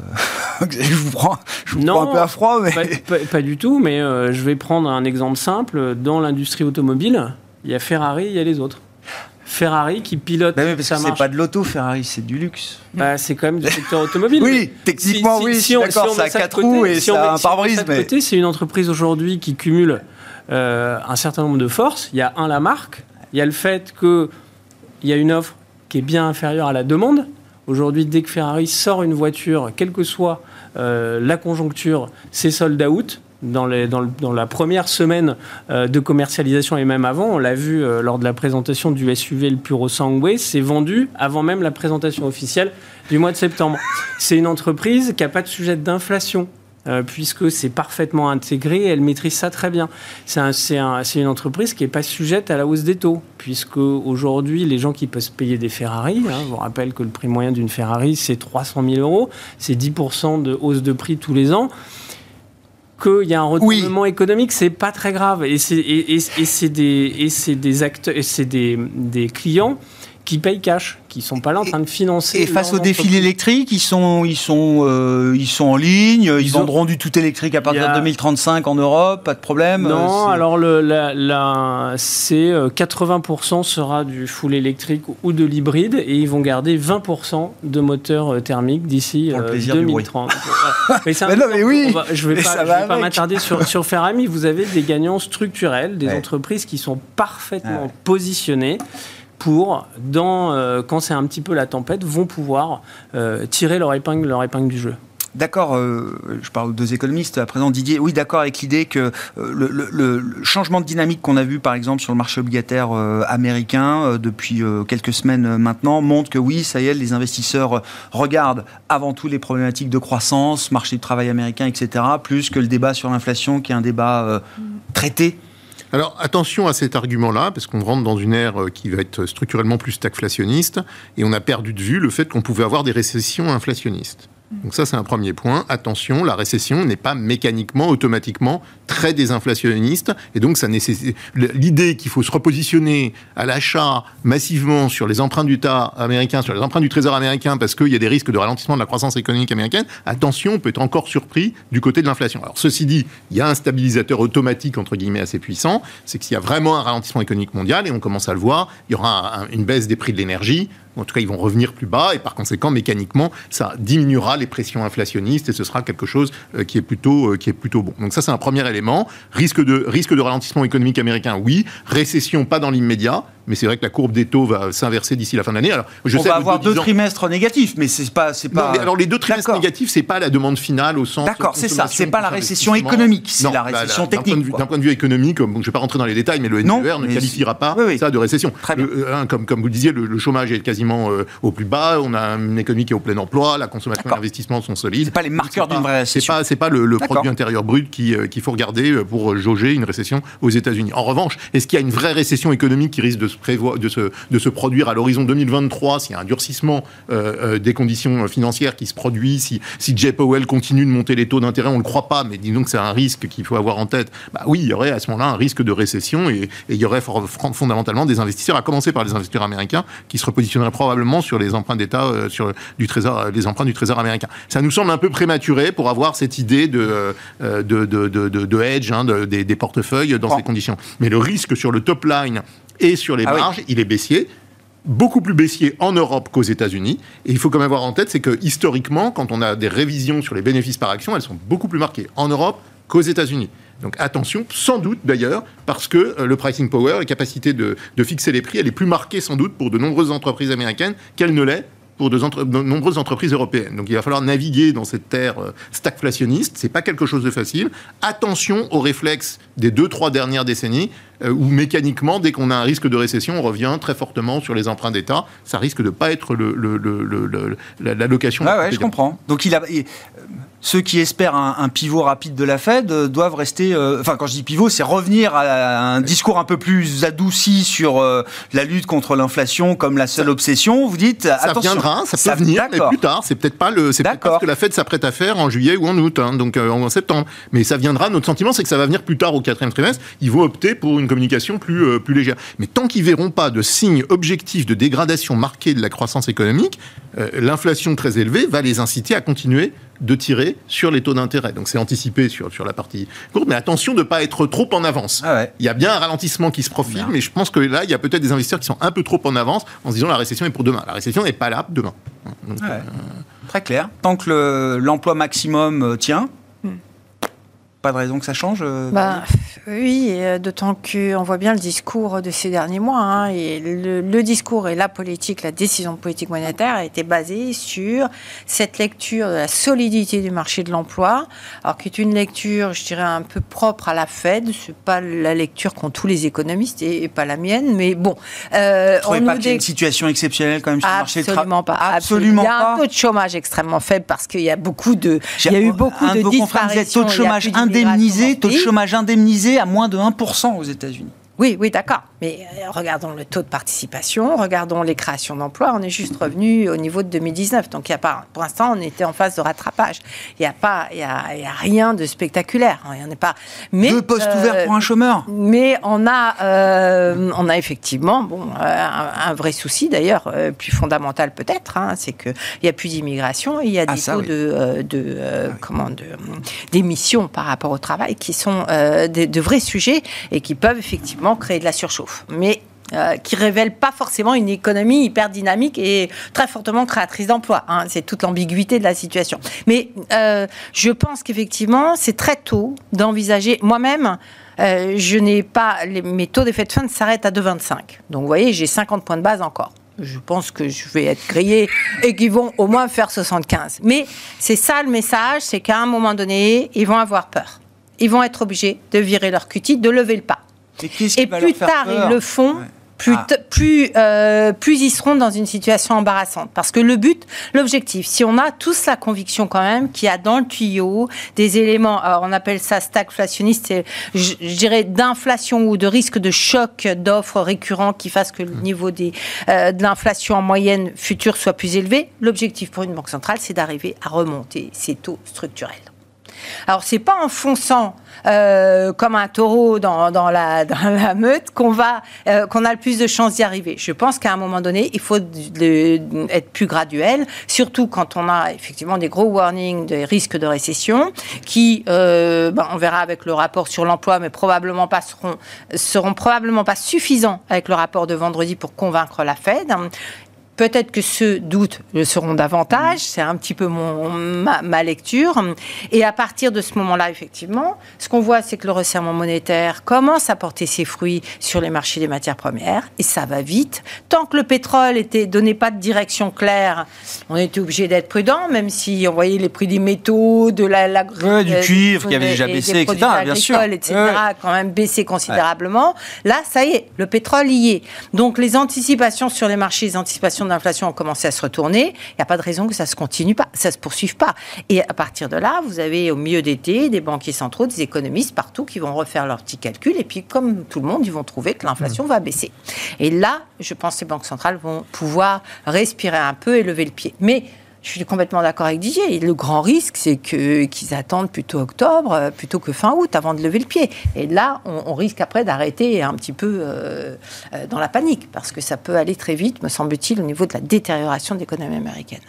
*laughs* Je vous prends, je vous prends un peu à froid, mais pas, du tout. Mais je vais prendre un exemple simple dans l'industrie automobile. Il y a Ferrari, il y a les autres. Ferrari qui pilote. Bah parce que c'est pas de l'auto, Ferrari, c'est du luxe. Bah, c'est quand même du secteur automobile. *laughs* oui, techniquement, oui, si, d'accord, ça a quatre roues et ça a un pare-brise. Mais... C'est une entreprise aujourd'hui qui cumule euh, un certain nombre de forces. Il y a un, la marque. Il y a le fait qu'il y a une offre qui est bien inférieure à la demande. Aujourd'hui, dès que Ferrari sort une voiture, quelle que soit euh, la conjoncture, c'est sold out dans, la première semaine euh, de commercialisation et même avant, on l'a vu euh, lors de la présentation du SUV le Puro Sangway, c'est vendu avant même la présentation officielle du mois de septembre. C'est une entreprise qui n'a pas de sujet d'inflation. Euh, puisque c'est parfaitement intégré, elle maîtrise ça très bien. C'est un, une entreprise qui n'est pas sujette à la hausse des taux, puisque aujourd'hui, les gens qui peuvent payer des Ferrari, hein, je vous rappelle que le prix moyen d'une Ferrari, c'est 300 000 euros, c'est 10% de hausse de prix tous les ans qu'il y a un retournement économique, c'est pas très grave. Et c'est et, et, des, acteurs, c'est des, des clients qui payent cash, qui sont pas là en train de financer. Et face au défilé électrique, ils sont, ils sont, euh, ils sont en ligne. Ils, ils vendront du tout électrique à partir de 2035 en Europe, pas de problème. Non, alors le, la, la c'est 80% euh, sera du full électrique ou de l'hybride, et ils vont garder 20% de moteurs euh, thermiques d'ici 2030. mais, *laughs* mais non, mais oui. je vais pas, vais pas m'attarder sur *laughs* sur Ferrari. Vous avez des gagnants structurels, des entreprises qui sont parfaitement positionnées pour, euh, quand c'est un petit peu la tempête, vont pouvoir euh, tirer leur épingle, leur épingle du jeu. d'accord, je parle aux deux économistes à présent, Didier, oui, d'accord avec l'idée que le, changement de dynamique qu'on a vu, par exemple, sur le marché obligataire américain depuis quelques semaines maintenant, montre que oui, ça y est, les investisseurs regardent avant tout les problématiques de croissance, marché du travail américain, etc., plus que le débat sur l'inflation, qui est un débat traité alors attention à cet argument-là, parce qu'on rentre dans une ère euh, qui va être structurellement plus stagflationniste, et on a perdu de vue le fait qu'on pouvait avoir des récessions inflationnistes. Donc ça, c'est un premier point. Attention, la récession n'est pas mécaniquement, automatiquement très désinflationniste. Et donc, ça nécessite l'idée qu'il faut se repositionner à l'achat massivement sur les emprunts d'État américains, sur les emprunts du Trésor américain, parce qu'il y a des risques de ralentissement de la croissance économique américaine. Attention, on peut être encore surpris du côté de l'inflation. Alors, ceci dit, il y a un stabilisateur automatique, entre guillemets, assez puissant. C'est que s'il y a vraiment un ralentissement économique mondial, et on commence à le voir, il y aura une baisse des prix de l'énergie, en tout cas, ils vont revenir plus bas et par conséquent, mécaniquement, ça diminuera les pressions inflationnistes et ce sera quelque chose euh, qui est plutôt, euh, qui est plutôt bon. Donc ça, c'est un premier élément. Risque de, risque de ralentissement économique américain, oui. Récession, pas dans l'immédiat mais c'est vrai que la courbe des taux va s'inverser d'ici la fin de l'année. Alors, je On va avoir deux trimestres négatifs, mais c'est pas, c'est pas. alors les deux trimestres négatifs, c'est pas la demande finale au sens. D'accord, c'est ça. C'est pas la récession économique, c'est la récession technique. D'un point, de vue économique, je ne vais pas rentrer dans les détails, mais le NER ne qualifiera pas ça de récession. Euh, hein, comme, comme vous le disiez, le, chômage est quasiment euh, au plus bas. On a une économie qui est au plein emploi, la consommation et l'investissement sont solides. C'est pas les marqueurs d'une vraie récession. C'est pas, pas le, produit intérieur brut euh, qu'il faut regarder pour jauger une récession aux États-Unis. En revanche, est-ce qu'il y a une vraie récession économique qui risque de se prévoir, de se de se produire à l'horizon 2023, s'il y a un durcissement euh, euh, des conditions financières qui se produit, si, si Jay Powell continue de monter les taux d'intérêt, on ne le croit pas, mais disons que c'est un risque qu'il faut avoir en tête, bah oui, il y aurait à ce moment-là un risque de récession et, il y aurait fondamentalement des investisseurs, à commencer par les investisseurs américains, qui se repositionneraient probablement sur les emprunts d'État, euh, sur du trésor, les emprunts du Trésor américain. Ça nous semble un peu prématuré pour avoir cette idée de, de, de, de, hedge hein, des, des, portefeuilles dans ces conditions. Mais le risque sur le top line et sur les ah marges, il est baissier beaucoup plus baissier en Europe qu'aux États-Unis. Et il faut quand même avoir en tête, c'est que historiquement, quand on a des révisions sur les bénéfices par action, elles sont beaucoup plus marquées en Europe qu'aux États-Unis. Donc attention, sans doute d'ailleurs, parce que euh, le pricing power, la capacité de, de, fixer les prix, elle est plus marquée sans doute pour de nombreuses entreprises américaines qu'elle ne l'est pour de, nombreuses entreprises européennes. Donc il va falloir naviguer dans cette terre euh, stagflationniste. C'est pas quelque chose de facile. Attention aux réflexes des deux trois dernières décennies euh, où mécaniquement, dès qu'on a un risque de récession, on revient très fortement sur les emprunts d'État. Ça risque de ne pas être l'allocation. Le, ah ouais, je comprends. Donc il a, ceux qui espèrent un, pivot rapide de la Fed euh, doivent rester. Euh, enfin, quand je dis pivot, c'est revenir à, un discours un peu plus adouci sur euh, la lutte contre l'inflation comme la seule obsession. Vous dites ça attention, viendra, ça peut venir, mais plus tard. C'est peut-être pas le, c'est pas ce que la Fed s'apprête à faire en juillet ou en août, hein, donc en septembre. Mais ça viendra. Notre sentiment, c'est que ça va venir plus tard au quatrième trimestre. Ils vont opter pour une communication plus plus légère. Mais tant qu'ils verront pas de signes objectifs de dégradation marquée de la croissance économique, l'inflation très élevée va les inciter à continuer de tirer sur les taux d'intérêt. Donc c'est anticipé sur, sur la partie courte, mais attention de ne pas être trop en avance. Ah il y a bien un ralentissement qui se profile, mais je pense que là, il y a peut-être des investisseurs qui sont un peu trop en avance en se disant la récession est pour demain. La récession n'est pas là demain. Euh, Très clair. Tant que l'emploi maximum euh, tient, pas de raison que ça change euh, bah, Oui, euh, d'autant qu'on voit bien le discours de ces derniers mois. Hein, et le, discours et la politique, la décision politique monétaire a été basée sur cette lecture de la solidité du marché de l'emploi, alors qui est une lecture, je dirais, un peu propre à la Fed. C'est pas la lecture qu'ont tous les économistes et, pas la mienne, mais bon. Euh, Vous on pas qu'il y a une situation exceptionnelle quand même sur le marché du travail pas. Absolument pas. Il y a un taux de chômage extrêmement faible parce qu'il y a beaucoup de, il y a eu beaucoup de, de disparitions. Taux de chômage indemnisé, taux de chômage indemnisé à moins de 1% aux États-Unis. Oui, oui, d'accord. Mais euh, regardons le taux de participation, regardons les créations d'emplois. On est juste revenu au niveau de 2019. Donc, il y a pas, pour l'instant, on était en phase de rattrapage. Il n'y a pas, il y a, rien de spectaculaire. Il y en a pas. Mais, Deux postes ouverts pour un chômeur. Mais on a, euh, on a effectivement, bon, euh, un, vrai souci d'ailleurs, plus fondamental peut-être, hein, c'est qu'il n'y a plus d'immigration. Il y a ah, des taux de, de ah comment, de, d'émissions par rapport au travail qui sont de vrais sujets et qui peuvent effectivement créer de la surchauffe. Mais euh, qui révèle pas forcément une économie hyper dynamique et très fortement créatrice d'emplois. Hein. C'est toute l'ambiguïté de la situation. Mais euh, je pense qu'effectivement, c'est très tôt d'envisager. Moi-même, euh, je n'ai pas mes taux d'effet de fin s'arrêtent à 2,25. Donc, vous voyez, j'ai 50 points de base encore. je pense que je vais être grillé et qu'ils vont au moins faire 75. Mais c'est ça le message, c'est qu'à un moment donné, ils vont avoir peur. Ils vont être obligés de virer leur cutie, de lever le pas. Et, plus tard, ils le font plus, ah. plus, euh, plus ils seront dans une situation embarrassante. Parce que le but, l'objectif, si on a tous la conviction quand même qu'il y a dans le tuyau des éléments, alors on appelle ça stagflationniste, je, je dirais d'inflation ou de risque de choc d'offres récurrents qui fassent que le mmh. niveau des, euh, de l'inflation en moyenne future soit plus élevé. L'objectif pour une banque centrale, c'est d'arriver à remonter ces taux structurels. Alors, c'est pas en fonçant euh, comme un taureau *laughs* dans, la, meute qu'on va euh, qu'on a le plus de chances d'y arriver. Je pense qu'à un moment donné, il faut être plus graduel, surtout quand on a effectivement des gros warnings des risques de récession qui, euh, ben, on verra avec le rapport sur l'emploi, mais probablement seront probablement pas suffisants avec le rapport de vendredi pour convaincre la Fed. Peut-être que ceux doutes le seront davantage, c'est un petit peu mon, ma, lecture. Et à partir de ce moment-là, effectivement, ce qu'on voit, c'est que le resserrement monétaire commence à porter ses fruits sur les marchés des matières premières, et ça va vite. Tant que le pétrole était donnait pas de direction claire, on était obligé d'être prudent, même si on voyait les prix des métaux, de la, la du cuivre qui avait déjà baissé, etc. Bien sûr, etc. quand même baissé considérablement. Là, ça y est, le pétrole y est. Donc les anticipations sur les marchés, les anticipations l'inflation a commencé à se retourner, il n'y a pas de raison que ça se continue pas, ça se poursuive pas. Et à partir de là, vous avez au milieu d'été des banquiers centraux, des économistes partout qui vont refaire leurs petits calculs et puis comme tout le monde, ils vont trouver que l'inflation va baisser. Et là, je pense que les banques centrales vont pouvoir respirer un peu et lever le pied. Mais je suis complètement d'accord avec Didier. Le grand risque, c'est qu'ils attendent plutôt octobre, euh, plutôt que fin août, avant de lever le pied. Et là, on, risque après d'arrêter un petit peu euh, euh, dans la panique, parce que ça peut aller très vite, me semble-t-il, au niveau de la détérioration de l'économie américaine.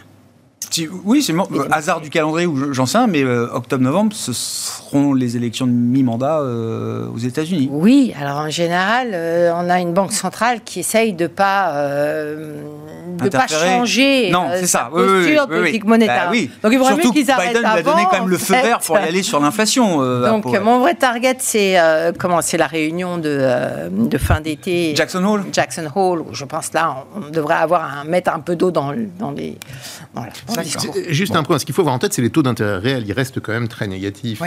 Oui, c'est le hasard du calendrier, j'en sais un, mais octobre-novembre, ce seront les élections de mi-mandat aux États-Unis. Oui, alors en général, on a une banque centrale qui essaye de pas de ne pas changer non, euh, sa posture oui, politique monétaire. Bah Donc il faudrait qu'ils arrêtent Biden lui a donné quand même le feu vert pour y aller sur l'inflation. Euh, Donc mon vrai target, c'est euh, comment c'est la réunion de, de fin d'été. Jackson Hole. Jackson Hole. Où je pense là, on, devrait avoir un, mettre un peu d'eau dans, dans les. Voilà, Juste un point. Ce qu'il faut avoir en tête, c'est les taux d'intérêt réels. Ils restent quand même très négatifs.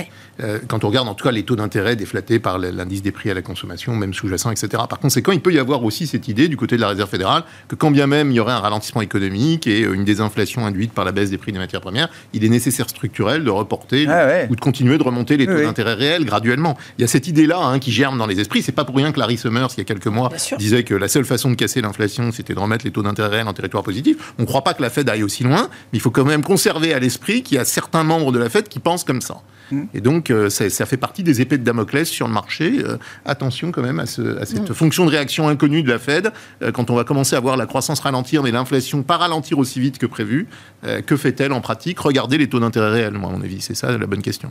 quand on regarde en tout cas les taux d'intérêt déflatés par l'indice des prix à la consommation, même sous-jacent, etc. Par conséquent, il peut y avoir aussi cette idée du côté de la Réserve fédérale que quand bien même il y aurait un ralentissement économique et une désinflation induite par la baisse des prix des matières premières, il est nécessaire structurel de reporter ah ou de continuer de remonter les taux d'intérêt réels graduellement. Il y a cette idée-là hein, qui germe dans les esprits. C'est pas pour rien que Larry Summers, il y a quelques mois, disait que la seule façon de casser l'inflation, c'était de remettre les taux d'intérêt réels en territoire positif. On ne croit pas que la Fed aille aussi loin, mais il faut quand même conserver à l'esprit qu'il y a certains membres de la Fed qui pensent comme ça. Et donc, euh, ça, fait partie des épées de Damoclès sur le marché. Euh, attention quand même à, cette fonction de réaction inconnue de la Fed. Euh, quand on va commencer à voir la croissance ralentir, mais l'inflation pas ralentir aussi vite que prévu, que fait-elle en pratique? Regardez les taux d'intérêt réels, moi, à mon avis. C'est ça la bonne question.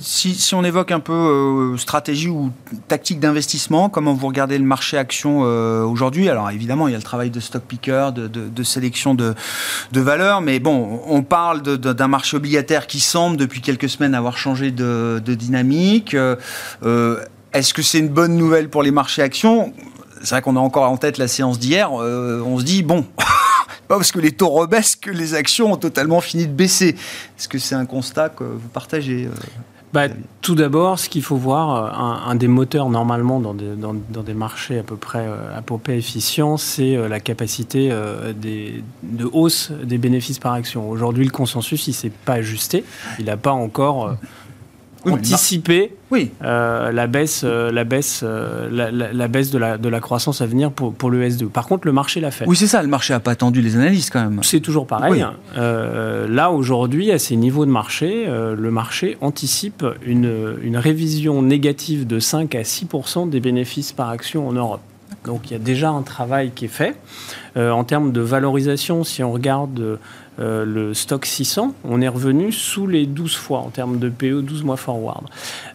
Si, si, on évoque un peu stratégie ou tactique d'investissement, comment vous regardez le marché action aujourd'hui? Alors, évidemment, il y a le travail de stock picker, de, de sélection de, de valeurs, mais bon, on parle d'un marché obligataire qui semble, depuis quelques semaines, avoir changé de, dynamique euh, euh, Est-ce que c'est une bonne nouvelle pour les marchés actions? C'est vrai qu'on a encore en tête la séance d'hier. Euh, on se dit, bon, *laughs* pas parce que les taux rebaissent que les actions ont totalement fini de baisser. Est-ce que c'est un constat que vous partagez bah, tout d'abord, ce qu'il faut voir, un, des moteurs normalement dans des, dans, des, marchés à peu près à peu près efficients, c'est la capacité des, de hausse des bénéfices par action. Aujourd'hui, le consensus, il s'est pas ajusté. Il n'a pas encore anticiper oui. Euh, la baisse, euh, la baisse, euh, la, baisse de la, de la croissance à venir pour, pour le S2. Par contre, le marché l'a fait. Oui, c'est ça. Le marché n'a pas attendu les analystes quand même. C'est toujours pareil. là, aujourd'hui, à ces niveaux de marché, le marché anticipe une, une révision négative de 5 à 6% des bénéfices par action en Europe. Donc il y a déjà un travail qui est fait. en termes de valorisation, si on regarde euh, le stock 600, on est revenu sous les 12 fois en termes de PE 12 mois forward.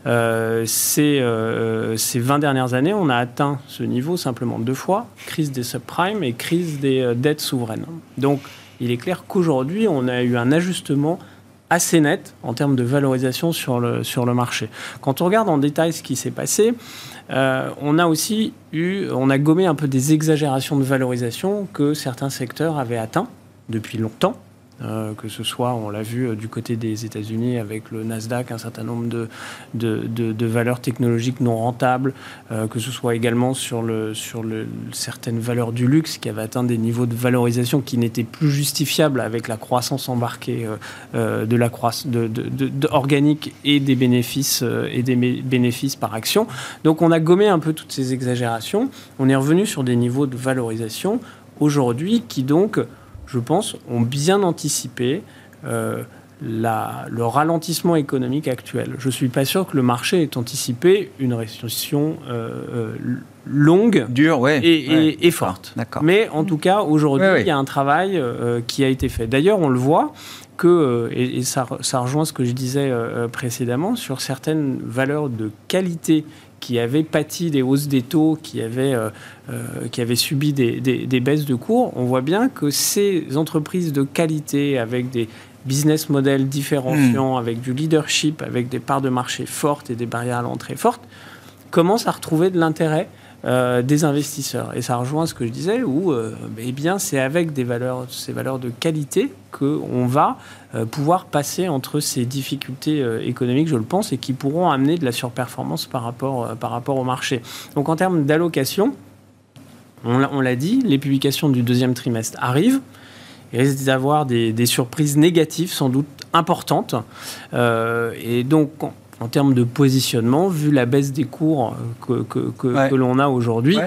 Euh, ces, 20 euh, dernières années, on a atteint ce niveau simplement deux fois, crise des subprimes et crise des dettes souveraines. Donc il est clair qu'aujourd'hui, on a eu un ajustement assez nette en termes de valorisation sur le, sur le marché. Quand on regarde en détail ce qui s'est passé, euh, on a aussi eu, on a gommé un peu des exagérations de valorisation que certains secteurs avaient atteint depuis longtemps. Euh, que ce soit, on l'a vu euh, du côté des États-Unis avec le Nasdaq, un certain nombre de, valeurs technologiques non rentables, euh, que ce soit également sur, certaines valeurs du luxe qui avaient atteint des niveaux de valorisation qui n'étaient plus justifiables avec la croissance embarquée de la croissance organique et des bénéfices par action. Donc on a gommé un peu toutes ces exagérations. On est revenu sur des niveaux de valorisation aujourd'hui qui donc je pense, ont bien anticipé euh, le ralentissement économique actuel. Je ne suis pas sûr que le marché ait anticipé une récession euh, euh, longue Dure, ouais, et, forte. Mais en tout cas, aujourd'hui, il y a un travail qui a été fait. D'ailleurs, on le voit que, et, ça, ça, rejoint ce que je disais précédemment, sur certaines valeurs de qualité qui avaient pâti des hausses des taux, qui avaient, euh, euh, qui avaient subi des, des, baisses de cours, on voit bien que ces entreprises de qualité, avec des business models différenciants, hmm. avec du leadership, avec des parts de marché fortes et des barrières à l'entrée fortes, commencent à retrouver de l'intérêt euh, des investisseurs. Et ça rejoint ce que je disais, où euh, eh bien, c'est avec ces valeurs de qualité qu'on va euh, pouvoir passer entre ces difficultés économiques, je le pense, et qui pourront amener de la surperformance par rapport, par rapport au marché. Donc en termes d'allocation, on l'a dit, les publications du deuxième trimestre arrivent. Il risque d'avoir des, des, surprises négatives, sans doute importantes. et donc, en termes de positionnement, vu la baisse des cours que, que, l'on a aujourd'hui.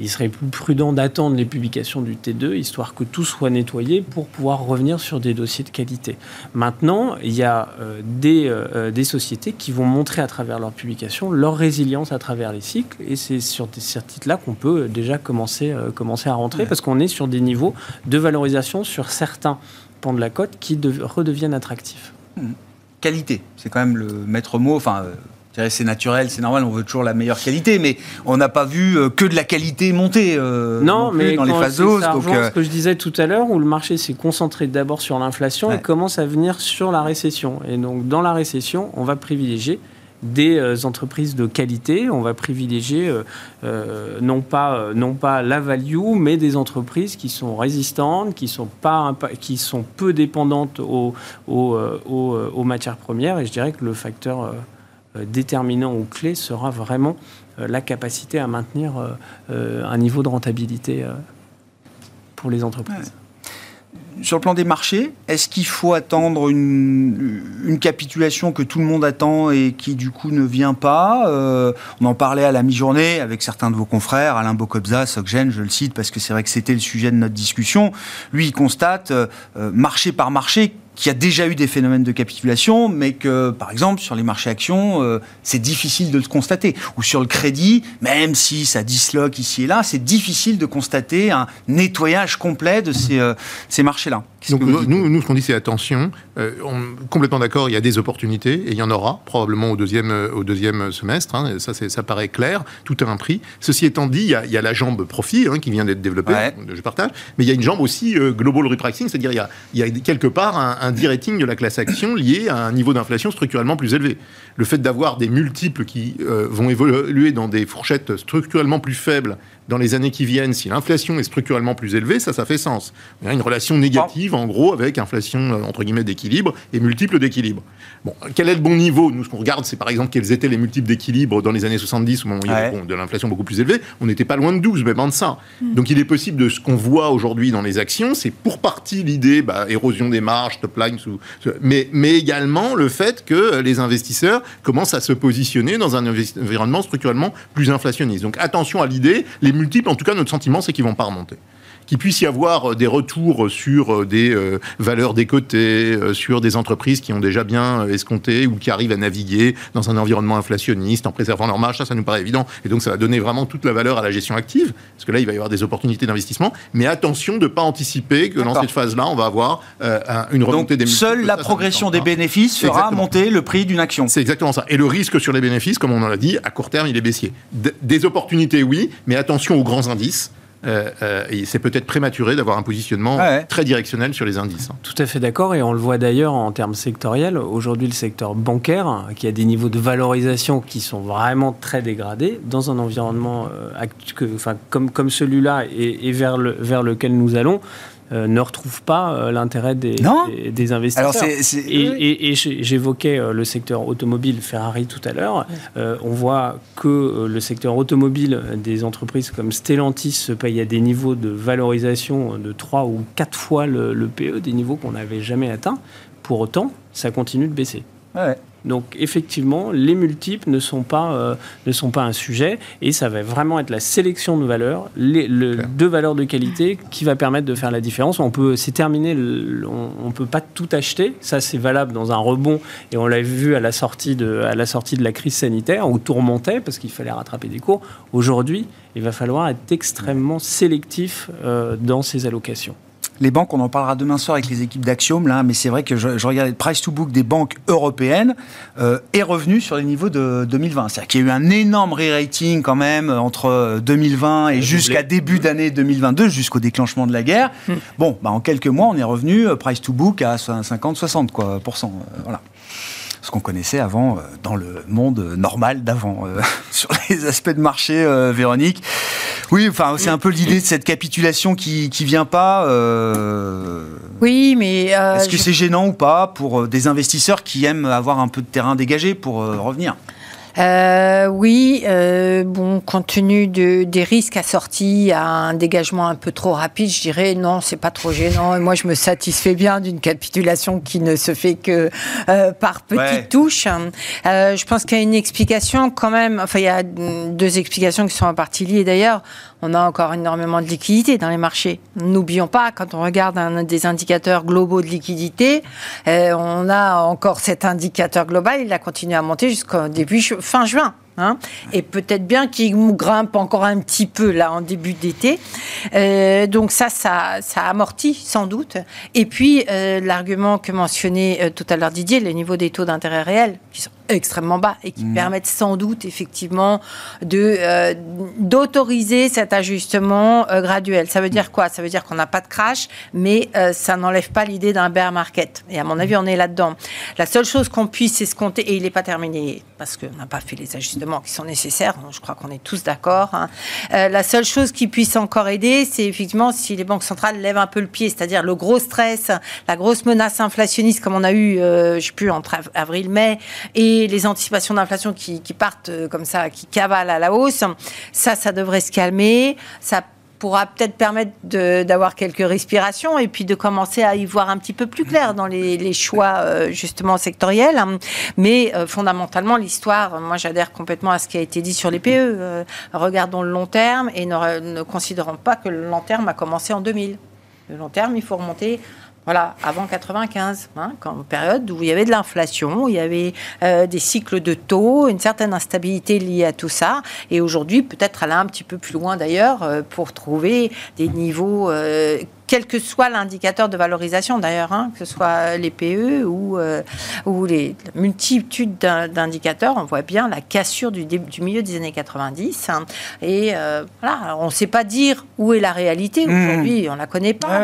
Il serait plus prudent d'attendre les publications du T2, histoire que tout soit nettoyé pour pouvoir revenir sur des dossiers de qualité. Maintenant, il y a euh, des, euh, des, sociétés qui vont montrer à travers leurs publications leur résilience à travers les cycles, et c'est sur ces titres-là qu'on peut déjà commencer, euh, commencer à rentrer, parce qu'on est sur des niveaux de valorisation sur certains pans de la cote qui redeviennent attractifs. Mmh qualité. C'est quand même le maître mot. Enfin, euh, c'est naturel, c'est normal, on veut toujours la meilleure qualité, mais on n'a pas vu euh, que de la qualité monter euh, non, mais dans les phases hausses. ce que je disais tout à l'heure, où le marché s'est concentré d'abord sur l'inflation et commence à venir sur la récession. Et donc, dans la récession, on va privilégier des euh, entreprises de qualité. On va privilégier euh, euh, non, pas, non la value, mais des entreprises qui sont résistantes, qui sont, peu dépendantes aux, aux, matières premières. Et je dirais que le facteur déterminant ou clé sera vraiment la capacité à maintenir un niveau de rentabilité pour les entreprises sur le plan des marchés, est-ce qu'il faut attendre une, capitulation que tout le monde attend et qui du coup ne vient pas? Euh, On en parlait à la mi-journée avec certains de vos confrères, Alain Bocobza, Socgen, je le cite parce que c'est vrai que c'était le sujet de notre discussion. Lui, il constate, euh, euh, marché par marché, qu'il y a déjà eu des phénomènes de capitulation, mais que, par exemple, sur les marchés actions, euh, c'est difficile de le constater. Ou sur le crédit, même si ça disloque ici et là, c'est difficile de constater un nettoyage complet de ces, euh, ces marchés-là. Donc nous, nous, ce qu'on dit, c'est attention. Euh, complètement d'accord, il y a des opportunités et il y en aura probablement au deuxième, au deuxième semestre. Hein, ça, ça paraît clair. Tout a un prix. Ceci étant dit, il y a, il y a la jambe profit hein, qui vient d'être développée. Je partage. Mais il y a une jambe aussi global repricing, c'est-à-dire il y a, il y a quelque part un un de la classe action lié à un niveau d'inflation structurellement plus élevé. Le fait d'avoir des multiples qui euh, vont évoluer dans des fourchettes structurellement plus faibles dans les années qui viennent, si l'inflation est structurellement plus élevée, ça, ça fait sens. Il y a une relation négative, en gros, avec inflation, euh, entre guillemets, d'équilibre et multiples d'équilibre. Bon, quel est le bon niveau? Nous, ce qu'on regarde, c'est par exemple quels étaient les multiples d'équilibre dans les années 70, au moment où il y avait de l'inflation beaucoup plus élevée. On n'était pas loin de 12, même en de ça. Hmm. Donc il est possible de ce qu'on voit aujourd'hui dans les actions, c'est pour partie l'idée, bah, érosion des marges, top line, sous, mais, mais également le fait que les investisseurs commencent à se positionner dans un environnement structurellement plus inflationniste. Donc attention à l'idée, les multiples, en tout cas, notre sentiment, c'est qu'ils vont pas remonter qu'il puisse y avoir euh, des retours sur euh, des euh, valeurs décotées, sur des entreprises qui ont déjà bien escompté ou qui arrivent à naviguer dans un environnement inflationniste en préservant leur marge, ça, ça nous paraît évident. Et donc, ça va donner vraiment toute la valeur à la gestion active, parce que là, il va y avoir des opportunités d'investissement. Mais attention de ne pas anticiper que dans cette phase-là, on va avoir une remontée des multiples. Seule la progression des bénéfices fera monter le prix d'une action. C'est exactement ça. Et le risque sur les bénéfices, comme on en a dit, à court terme, il est baissier. des opportunités, oui, mais attention aux grands indices c'est peut-être prématuré d'avoir un positionnement très directionnel sur les indices. Hein. Tout à fait d'accord, et on le voit d'ailleurs en termes sectoriels. Aujourd'hui, le secteur bancaire, qui a des niveaux de valorisation qui sont vraiment très dégradés, dans un environnement enfin, comme, comme celui-là et, et vers, le, vers lequel nous allons, euh, ne retrouve pas euh, l'intérêt des, des, investisseurs. Et, j'évoquais euh, le secteur automobile Ferrari tout à l'heure. on voit que le secteur automobile des entreprises comme Stellantis se paye à des niveaux de valorisation de 3 ou 4 fois le, le PE, des niveaux qu'on n'avait jamais atteints. Pour autant, ça continue de baisser. Ouais. Donc effectivement, les multiples ne sont pas, euh, ne sont pas un sujet et ça va vraiment être la sélection de valeurs, les, de valeurs de qualité qui va permettre de faire la différence. On peut, c'est terminé, on ne peut pas tout acheter. Ça, c'est valable dans un rebond et on l'a vu à la, sortie de, à la sortie de la crise sanitaire où tout remontait parce qu'il fallait rattraper des cours. Aujourd'hui, il va falloir être extrêmement sélectif euh, dans ses allocations les banques, on en parlera demain soir avec les équipes d'Axiom, là, mais c'est vrai que je, regardais le price to book des banques européennes euh, est revenu sur les niveaux de 2020. C'est-à-dire qu'il y a eu un énorme re-rating quand même entre 2020 et jusqu'à début d'année 2022, jusqu'au déclenchement de la guerre. Hmm. Bon, bah, en quelques mois, on est revenu euh, price to book à 50-60 quoi, euh, voilà ce qu'on connaissait avant dans le monde normal d'avant. *laughs* sur les aspects de marché, Véronique, oui, enfin, c'est un peu l'idée de cette capitulation qui qui vient pas. Euh, oui, mais euh, est-ce que c'est gênant ou pas pour euh, des investisseurs qui aiment avoir un peu de terrain dégagé pour revenir? Euh, oui, euh, bon, compte tenu de, des risques assortis à un dégagement un peu trop rapide, je dirais non, c'est pas trop gênant. Et moi, je me satisfais bien d'une capitulation qui ne se fait que euh, par petites touches. Euh, je pense qu'il y a une explication quand même. Enfin, il y a deux explications qui sont en partie liées d'ailleurs on a encore énormément de liquidités dans les marchés. N'oublions pas, quand on regarde un des indicateurs globaux de liquidité, euh, on a encore cet indicateur global, il a continué à monter jusqu'au début fin juin. Hein, et peut-être bien qu'il grimpe encore un petit peu là en début d'été. Euh, donc ça, ça, ça amortit sans doute. Et puis euh, l'argument que mentionnait tout à l'heure Didier, le niveau des taux d'intérêt réels, qui sont extrêmement bas et qui mmh. permettent sans doute effectivement de euh, d'autoriser cet ajustement euh, graduel. Ça veut dire quoi? Ça veut dire qu'on n'a pas de crash, mais euh, ça n'enlève pas l'idée d'un bear market. Et à mon avis, on est là-dedans. La seule chose qu'on puisse escompter, et il n'est pas terminé parce qu'on n'a pas fait les ajustements qui sont nécessaires, je crois qu'on est tous d'accord. Hein. la seule chose qui puisse encore aider, c'est effectivement si les banques centrales lèvent un peu le pied, c'est-à-dire le gros stress, la grosse menace inflationniste comme on a eu, je ne sais plus, entre avril-mai, et les anticipations d'inflation qui, partent euh, comme ça, qui cavalent à la hausse, ça, ça devrait se calmer. Ça pourra peut-être permettre d'avoir quelques respirations et puis de commencer à y voir un petit peu plus clair dans les, choix euh, justement sectoriels. Mais euh, fondamentalement, l'histoire, moi j'adhère complètement à ce qui a été dit sur les PE. regardons le long terme et ne, ne considérons pas que le long terme a commencé en 2000. Le long terme, il faut remonter voilà, avant 95, hein, quand, période où il y avait de l'inflation, il y avait euh, des cycles de taux, une certaine instabilité liée à tout ça. Et aujourd'hui, peut-être aller un petit peu plus loin d'ailleurs euh, pour trouver des niveaux euh, quel que soit l'indicateur de valorisation d'ailleurs, hein, que ce soit les PE ou, euh, ou les multitudes d'indicateurs, on voit bien la cassure du, du milieu des années 90. Hein. et euh, voilà, on ne sait pas dire où est la réalité mmh. aujourd'hui, on ne la connaît pas.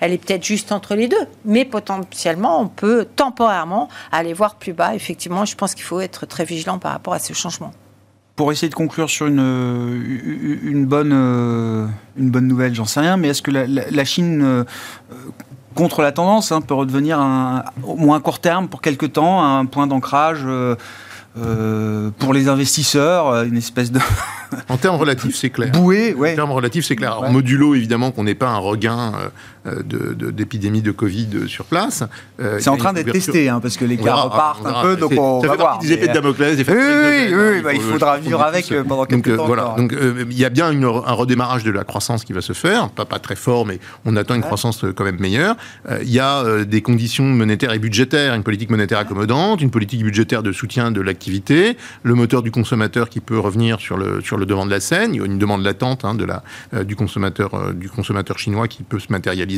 Elle est peut-être juste entre les deux, mais potentiellement, on peut temporairement aller voir plus bas. Effectivement, je pense qu'il faut être très vigilant par rapport à ce changement pour essayer de conclure sur une, une, bonne, euh, une bonne nouvelle, j'en sais rien, mais est-ce que la, Chine, euh, contre la tendance, hein, peut redevenir un, au moins à court terme, pour quelque temps, un point d'ancrage euh, euh, pour les investisseurs, euh, une espèce de... en termes relatifs, c'est clair. *laughs* Bouée, ouais. En termes relatifs, c'est clair. En modulo, évidemment, qu'on n'ait pas un regain euh, d'épidémie de, de, Covid sur place. c'est en train d'être testé, hein, parce que les cas repartent un peu, donc on ça va fait voir. des épées de Damoclès. oui, oui, oui, bah, il faudra vivre avec pendant quelques donc, temps. Voilà. Donc il y a bien une, un redémarrage de la croissance qui va se faire, pas, pas très fort, mais on attend une croissance quand même meilleure. Il y a des conditions monétaires et budgétaires, une politique monétaire accommodante, une politique budgétaire de soutien de l'activité, le moteur du consommateur qui peut revenir sur le, devant de la scène. Il y a une demande latente hein, de la, euh, du, consommateur, euh, du consommateur chinois qui peut se matérialiser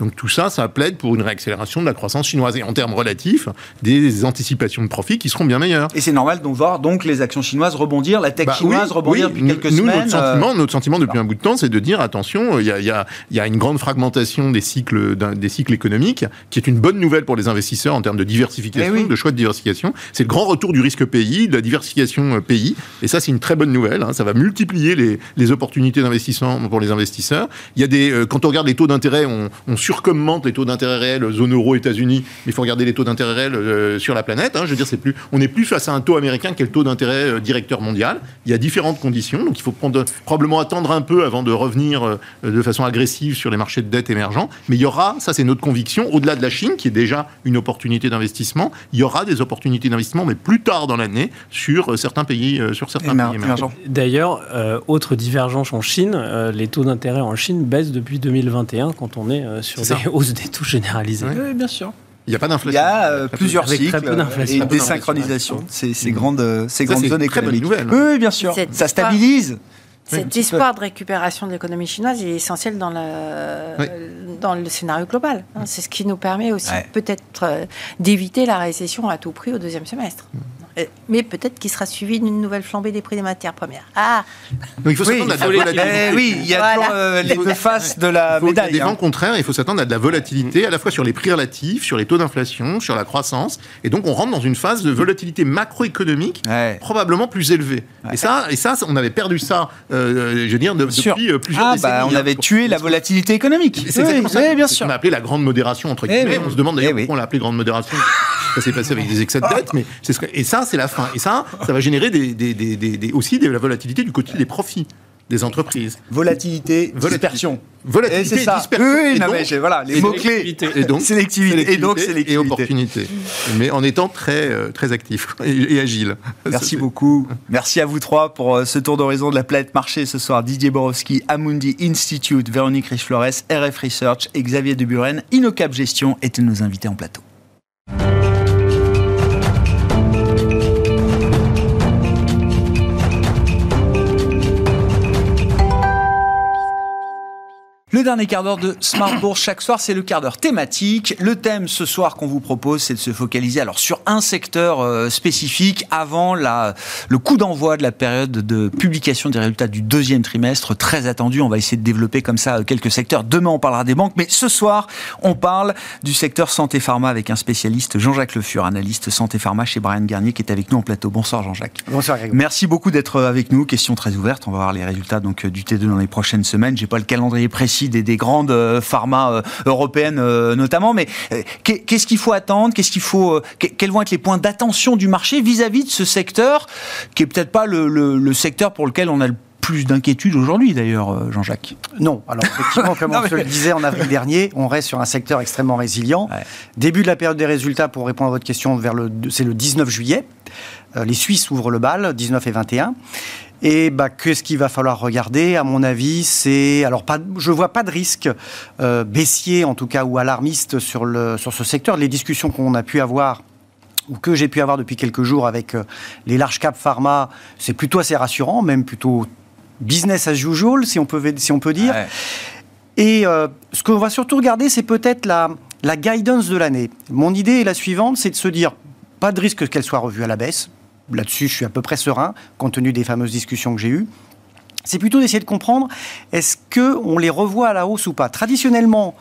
Donc tout ça, ça plaide pour une réaccélération de la croissance chinoise. Et en termes relatifs, des anticipations de profit qui seront bien meilleures. Et c'est normal de voir donc les actions chinoises rebondir, la tech bah chinoise rebondir depuis quelques nous, semaines. Notre sentiment, notre sentiment depuis un bout de temps, c'est de dire attention, il y a, y, a, y a, une grande fragmentation des cycles, des cycles économiques, qui est une bonne nouvelle pour les investisseurs en termes de diversification, eh de choix de diversification. C'est le grand retour du risque pays, de la diversification pays. Et ça, c'est une très bonne nouvelle. Hein. Ça va multiplier les, les opportunités d'investissement pour les investisseurs. Il y a des, euh, quand on regarde les taux d'intérêt, on, on surcommente les taux d'intérêt réels, zone euro, États-Unis, mais il faut regarder les taux d'intérêt réels euh, sur la planète. Hein. Je veux dire, c'est plus, on n'est plus face à un taux américain qui est le taux d'intérêt euh, directeur mondial. Il y a différentes conditions, donc il faut prendre, probablement attendre un peu avant de revenir de façon agressive sur les marchés de dette émergents. Mais il y aura, ça c'est notre conviction, au-delà de la Chine, qui est déjà une opportunité d'investissement, il y aura des opportunités d'investissement, mais plus tard dans l'année, sur certains pays, sur certains pays émergents. D'ailleurs, autre divergence en Chine, les taux d'intérêt en Chine baissent depuis 2021 quand on est sur des hausses des taux généralisées. Oui, bien sûr. Il n'y a pas d'inflation. Il y a euh, plusieurs cycles et des synchronisations. Ces, ces grandes, ces grandes zones économiques. Nouvelle, hein. Oui, bien sûr. Ça stabilise. Cet espoir de récupération de l'économie chinoise est essentiel dans, dans le scénario global. Hein. C'est ce qui nous permet aussi peut-être euh, d'éviter la récession à tout prix au deuxième semestre. Euh, mais peut-être qu'il sera suivi d'une nouvelle flambée des prix des matières premières. Ah il faut s'attendre à de la volatilité. Eh oui, il y a euh, les deux faces de la médaille. Il y a des vents contraires, il faut s'attendre à de la volatilité, à la fois sur les prix relatifs, sur les taux d'inflation, sur la croissance. Et donc, on rentre dans une phase de volatilité macroéconomique probablement plus élevée. Et, ça, et ça, on avait perdu ça, euh, je veux dire, depuis plusieurs ah, bah, on avait tué la volatilité économique. C'est exactement ça. bien sûr. On a appelé la grande modération, entre eh guillemets. On se demande d'ailleurs eh pourquoi on l'a appelé grande modération. Ça s'est passé avec des excès de dette, mais c'est ce que... Et ça, c'est la fin. Et ça, ça va générer des, aussi de la volatilité du côté des profits des entreprises. Volatilité, dispersion. Volatilité, et ça. dispersion. Oui, et voilà, les mots-clés. Et donc, sélectivité. Et donc, sélectivité. Et opportunité. Mais en étant très, euh, très actif et, agile. Merci beaucoup. Merci à vous trois pour euh, ce tour d'horizon de la planète marché ce soir. Didier Borowski, Amundi Institute, Véronique Riche-Flores, RF Research et Xavier Deburen, Inocap Gestion étaient nos invités en plateau. Le dernier quart d'heure de Smart Bourse chaque soir, c'est le quart d'heure thématique. Le thème ce soir qu'on vous propose, c'est de se focaliser alors sur un secteur euh, spécifique avant la, le coup d'envoi de la période de publication des résultats du deuxième trimestre, très attendu. On va essayer de développer comme ça euh, quelques secteurs. Demain, on parlera des banques, mais ce soir, on parle du secteur santé pharma avec un spécialiste, Jean-Jacques Le Fur, analyste santé pharma chez Brian Garnier, qui est avec nous en plateau. Bonsoir Jean-Jacques. Bonsoir. Merci beaucoup d'être avec nous. Question très ouverte. On va voir les résultats donc du T2 dans les prochaines semaines. J'ai pas le calendrier précis des, grandes euh, pharma euh, européennes euh, notamment. Mais qu'est-ce qu'il faut attendre? Qu'est-ce qu'il faut Quels vont être les points d'attention du marché vis-à-vis de ce secteur qui est peut-être pas le, secteur pour lequel on a le plus d'inquiétude aujourd'hui d'ailleurs, Jean-Jacques? Non. Alors effectivement, *laughs* comme on se le disait en avril dernier, on reste sur un secteur extrêmement résilient. Début de la période des résultats, pour répondre à votre question, vers le, c'est le 19 juillet. les Suisses ouvrent le bal, 19 et 21. Et bah, qu'est-ce qu'il va falloir regarder? À mon avis, c'est alors pas, je vois pas de risque euh, baissier en tout cas ou alarmiste sur le sur ce secteur. Les discussions qu'on a pu avoir ou que j'ai pu avoir depuis quelques jours avec euh, les large cap pharma, c'est plutôt assez rassurant, même plutôt business as usual, si on peut, si on peut dire. Et euh, ce qu'on va surtout regarder, c'est peut-être la, la guidance de l'année. Mon idée est la suivante, c'est de se dire, pas de risque qu'elle soit revue à la baisse, là-dessus, je suis à peu près serein, compte tenu des fameuses discussions que j'ai eues. C'est plutôt d'essayer de comprendre, est-ce qu'on les revoit à la hausse ou pas? Traditionnellement,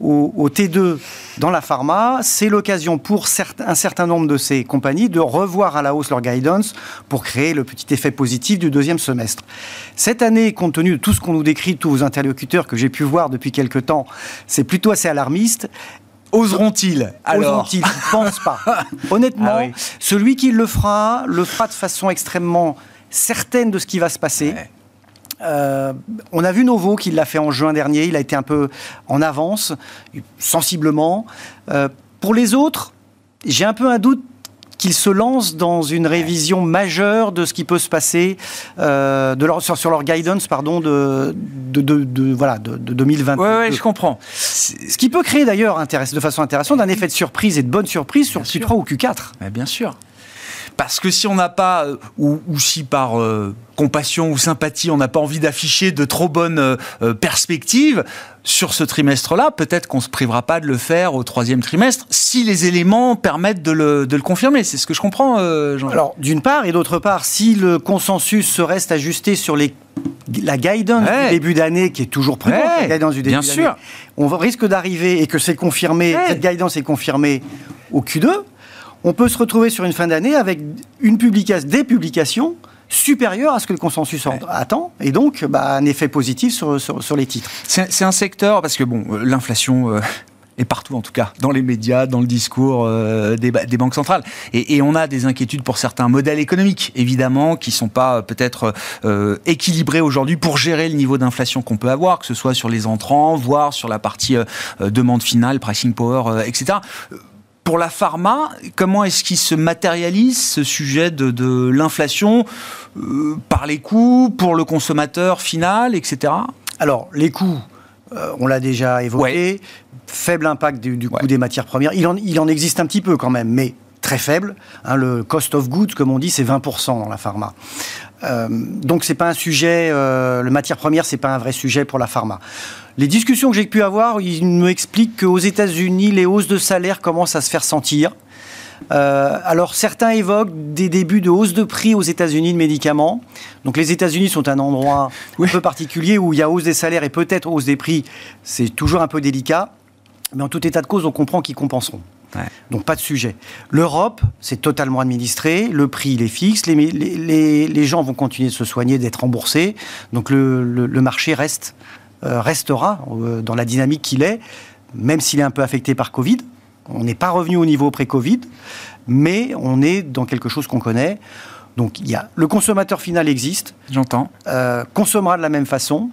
au, T2 dans la pharma, c'est l'occasion pour un certain nombre de ces compagnies de revoir à la hausse leur guidance pour créer le petit effet positif du deuxième semestre. Cette année, compte tenu de tout ce qu'on nous décrit, tous vos interlocuteurs que j'ai pu voir depuis quelques temps, c'est plutôt assez alarmiste. Oseront-ils Alors Oseront-ils? Je ne pense pas. *laughs* Honnêtement, ah celui qui le fera, le fera de façon extrêmement certaine de ce qui va se passer. Euh, on a vu Novo qui l'a fait en juin dernier. Il a été un peu en avance, sensiblement. Euh, pour les autres, j'ai un peu un doute qu'ils se lancent dans une révision majeure de ce qui peut se passer euh, de leur, sur, leur guidance pardon, de, de, de, voilà, de, 2020. Oui, je comprends. Ce qui peut créer d'ailleurs de façon intéressante un effet de surprise et de bonne surprise sur Q3 ou Q4. bien sûr. Parce que si on n'a pas, euh, ou, si par euh, compassion ou sympathie, on n'a pas envie d'afficher de trop bonnes perspectives, sur ce trimestre-là, peut-être qu'on ne se privera pas de le faire au troisième trimestre, si les éléments permettent de le, confirmer. C'est ce que je comprends, euh, Jean. Alors, d'une part, et d'autre part, si le consensus se reste ajusté sur les, la guidance du début d'année, qui est toujours présente, la guidance du début Bien sûr. on risque d'arriver, et que c'est confirmé, cette guidance est confirmée au Q2, on peut se retrouver sur une fin d'année avec une publication, des publications supérieur à ce que le consensus attend, et donc bah, un effet positif sur, sur, les titres. C'est un secteur, parce que bon, euh, l'inflation... Euh, *laughs* est partout en tout cas, dans les médias, dans le discours euh, des, des, banques centrales. Et, on a des inquiétudes pour certains modèles économiques, évidemment, qui sont pas peut-être équilibrés aujourd'hui pour gérer le niveau d'inflation qu'on peut avoir, que ce soit sur les entrants, voire sur la partie demande finale, pricing power, etc pour la pharma, comment est-ce qu'il se matérialise ce sujet de, l'inflation euh, par les coûts, pour le consommateur final, etc. Alors, les coûts, euh, on l'a déjà évoqué, faible impact du, coût des matières premières. Il en, il en existe un petit peu quand même, mais très faible. Hein, le cost of goods, comme on dit, c'est 20% dans la pharma. Euh, donc c'est pas un sujet, euh, le matière première, c'est pas un vrai sujet pour la pharma. Les discussions que j'ai pu avoir, ils me expliquent qu'aux États-Unis, les hausses de salaire commencent à se faire sentir. Euh, alors certains évoquent des débuts de hausse de prix aux États-Unis de médicaments. Donc les États-Unis sont un endroit un peu particulier où il y a hausse des salaires et peut-être hausse des prix. C'est toujours un peu délicat. Mais en tout état de cause, on comprend qu'ils compenseront. Donc pas de sujet. L'Europe, c'est totalement administré, le prix il est fixe, les, les, les, gens vont continuer de se soigner, d'être remboursés, donc le, le, marché reste, euh, restera euh, dans la dynamique qu'il est, même s'il est un peu affecté par Covid. On n'est pas revenu au niveau pré-Covid, mais on est dans quelque chose qu'on connaît. Donc il y a, le consommateur final existe. J'entends. Euh, consommera de la même façon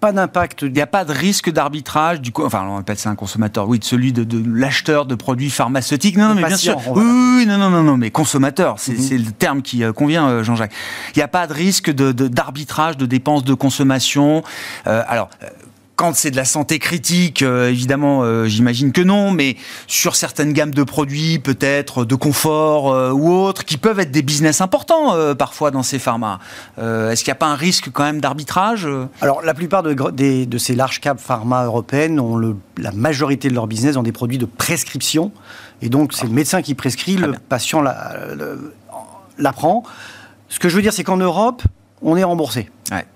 pas d'impact. Il n'y a pas de risque d'arbitrage du coup. Enfin, on appelle ça un consommateur. Oui, de celui de, l'acheteur de produits pharmaceutiques. Non, non, mais bien sûr. Oui, non, non, non, non, mais consommateur, c'est mhm. le terme qui euh, convient, euh, Jean-Jacques. Il n'y a pas de risque d'arbitrage de, de, dépenses de consommation. Euh, alors, quand c'est de la santé critique, euh, évidemment, euh, j'imagine que non, mais sur certaines gammes de produits, peut-être de confort euh, ou autres, qui peuvent être des business importants parfois dans ces pharma. Est-ce qu'il n'y a pas un risque quand même d'arbitrage Alors, la plupart de, de, ces larges caps pharma européennes ont le, la majorité de leur business dans des produits de prescription. Et donc, c'est le médecin qui prescrit, le patient l'apprend. Ce que je veux dire, c'est qu'en Europe, on est remboursé.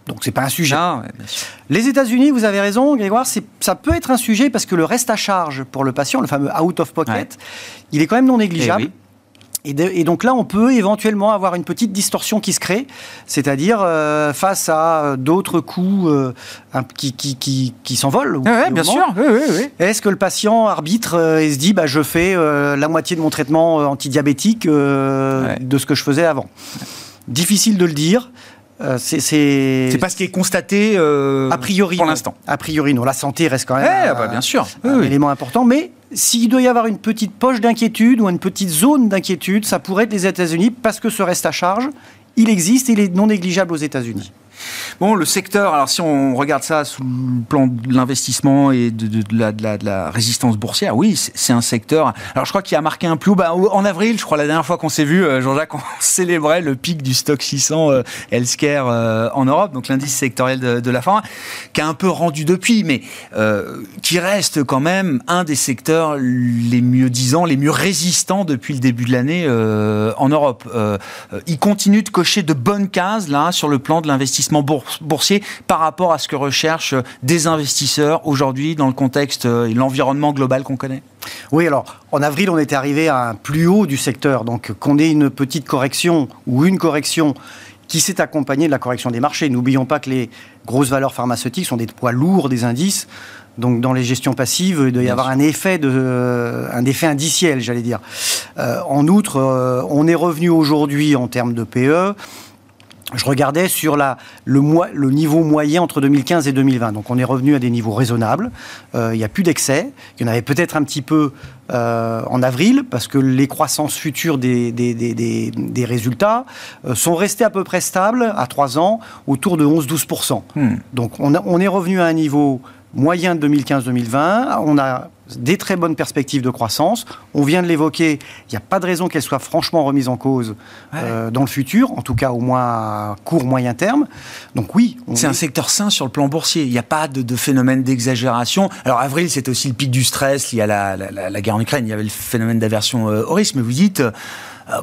Donc c'est pas un sujet. les États-Unis, vous avez raison, Grégoire, ça peut être un sujet parce que le reste à charge pour le patient, le fameux out of pocket, il est quand même non négligeable. Eh et, donc là, on peut éventuellement avoir une petite distorsion qui se crée, c'est-à-dire euh, face à d'autres coûts euh, qui, qui, s'envolent. Oui, bien sûr. Est-ce que le patient arbitre euh, et se dit, bah, je fais la moitié de mon traitement antidiabétique de ce que je faisais avant? Difficile de le dire. Euh, c'est pas ce qui est constaté euh, a priori pour l'instant. A priori, non. La santé reste quand même eh, bah, bien sûr. un élément important. Mais s'il doit y avoir une petite poche d'inquiétude ou une petite zone d'inquiétude, ça pourrait être les États-Unis parce que ce reste à charge, il existe et il est non négligeable aux États-Unis. Bon, le secteur, alors si on regarde ça sous le plan de l'investissement et de, la, résistance boursière, oui, c'est un secteur. Alors je crois qu'il a marqué un plus haut. Bah, en avril, je crois, la dernière fois qu'on s'est vu, euh, Jean-Jacques, on *laughs* célébrait le pic du stock 600 euh, healthcare euh, en Europe, donc l'indice sectoriel de, la fin, qui a un peu rendu depuis, mais qui reste quand même un des secteurs les mieux disants, les mieux résistants depuis le début de l'année en Europe. il continue de cocher de bonnes cases là sur le plan de l'investissement boursier par rapport à ce que recherchent des investisseurs aujourd'hui dans le contexte euh, et l'environnement global qu'on connaît oui, alors en avril, on était arrivé à un plus haut du secteur. Donc qu'on ait une petite correction ou une correction qui s'est accompagnée de la correction des marchés. N'oublions pas que les grosses valeurs pharmaceutiques sont des poids lourds des indices. Donc dans les gestions passives, il doit y avoir un effet, de, un effet indiciel, j'allais dire. Euh, en outre, euh, on est revenu aujourd'hui en termes de PE je regardais sur la, le, le, niveau moyen entre 2015 et 2020. Donc on est revenu à des niveaux raisonnables. Euh, il n'y a plus d'excès. Il y en avait peut-être un petit peu euh, en avril, parce que les croissances futures des, des, des, des résultats euh, sont restées à peu près stables à 3 ans, autour de 11-12%. Hmm. Donc on, on est revenu à un niveau moyen de 2015-2020. On a des très bonnes perspectives de croissance. On vient de l'évoquer, il n'y a pas de raison qu'elle soit franchement remise en cause euh, dans le futur, en tout cas au moins à court, moyen terme. Donc oui. C'est un secteur sain sur le plan boursier. Il n'y a pas de, phénomène d'exagération. Alors avril, c'était aussi le pic du stress lié à la, guerre en Ukraine. Il y avait le phénomène d'aversion euh, au risque. Mais vous dites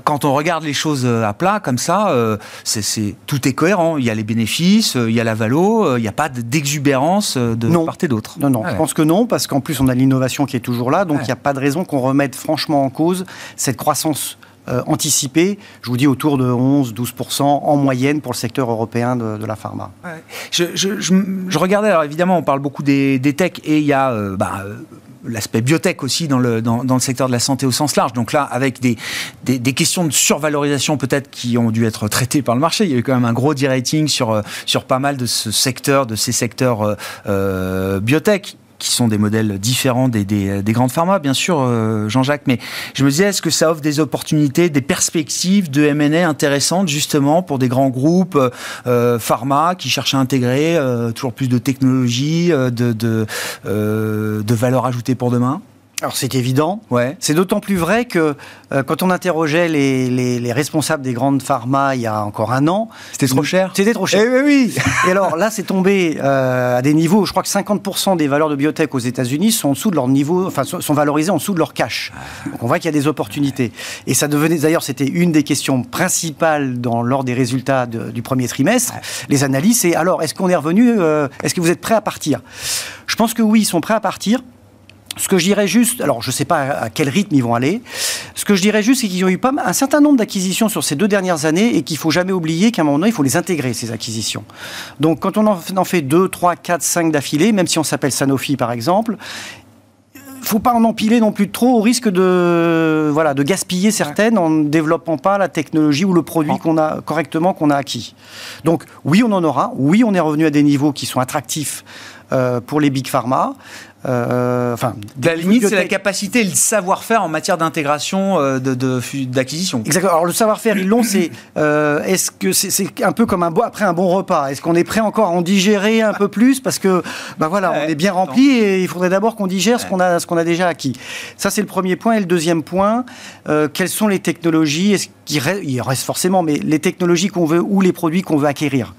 quand on regarde les choses euh, à plat comme ça, euh, c'est, tout est cohérent. Il y a les bénéfices, il y a la valo, il n'y a pas d'exubérance de part et d'autre. Non, non, je pense que non, parce qu'en plus on a l'innovation qui est toujours là, donc il n'y a pas de raison qu'on remette franchement en cause cette croissance anticipée, je vous dis autour de 11-12% en moyenne pour le secteur européen de, la pharma. Je, regardais, alors évidemment, on parle beaucoup des, des techs et il y a bah, l'aspect biotech aussi dans le, dans, le secteur de la santé au sens large. Donc là, avec des, des, questions de survalorisation peut-être qui ont dû être traitées par le marché, il y a eu quand même un gros de-rating sur, euh, sur pas mal de ce secteur, de ces secteurs euh, euh biotech qui sont des modèles différents des, des, grandes pharma, bien sûr, euh, Jean-Jacques, mais je me disais, est-ce que ça offre des opportunités, des perspectives de M&A intéressantes, justement, pour des grands groupes euh, pharma qui cherchent à intégrer euh, toujours plus de technologies, de, de, de valeur ajoutée pour demain? Alors c'est évident. Ouais. C'est d'autant plus vrai que euh, quand on interrogeait les, les, responsables des grandes pharma il y a encore un an, c'était trop cher. C'était trop cher. Eh oui, *laughs* Et alors là, c'est tombé euh, à des niveaux. Je crois que 50% des valeurs de biotech aux États-Unis sont en dessous de leur niveau, enfin sont valorisées en dessous de leur cash. Donc on voit qu'il y a des opportunités. Et ça devenait d'ailleurs, c'était une des questions principales dans lors des résultats du premier trimestre. Les analyses, c'est alors est-ce qu'on est revenu, euh, est-ce que vous êtes prêts à partir? Je pense que oui, ils sont prêts à partir. Ce que je dirais juste, alors je ne sais pas à quel rythme ils vont aller, ce que je dirais juste, c'est qu'ils ont eu pas un certain nombre d'acquisitions sur ces deux dernières années et qu'il faut jamais oublier qu'à un moment donné, il faut les intégrer, ces acquisitions. Donc quand on en fait deux, trois, quatre, cinq d'affilée, même si on s'appelle Sanofi par exemple, il faut pas en empiler non plus trop au risque de voilà de gaspiller certaines en ne développant pas la technologie ou le produit qu'on a correctement qu'on a acquis. Donc oui, on en aura. Oui, on est revenu à des niveaux qui sont attractifs euh, pour les big pharma. Euh, enfin, la limite, c'est la capacité et le savoir-faire en matière d'intégration euh, d'acquisition. De, Exactement. Alors le savoir-faire, ils l'ont. C'est euh, est-ce que c'est un peu comme un après un bon repas? Est-ce qu'on est prêt encore à en digérer un peu plus? Parce que ben voilà, on est bien rempli et il faudrait d'abord qu'on digère ce qu'on a ce qu'on a déjà acquis. Ça c'est le premier point. Et le deuxième point, quelles sont les technologies? Est-ce qu'il reste, il reste forcément, mais les technologies qu'on veut ou les produits qu'on veut acquérir?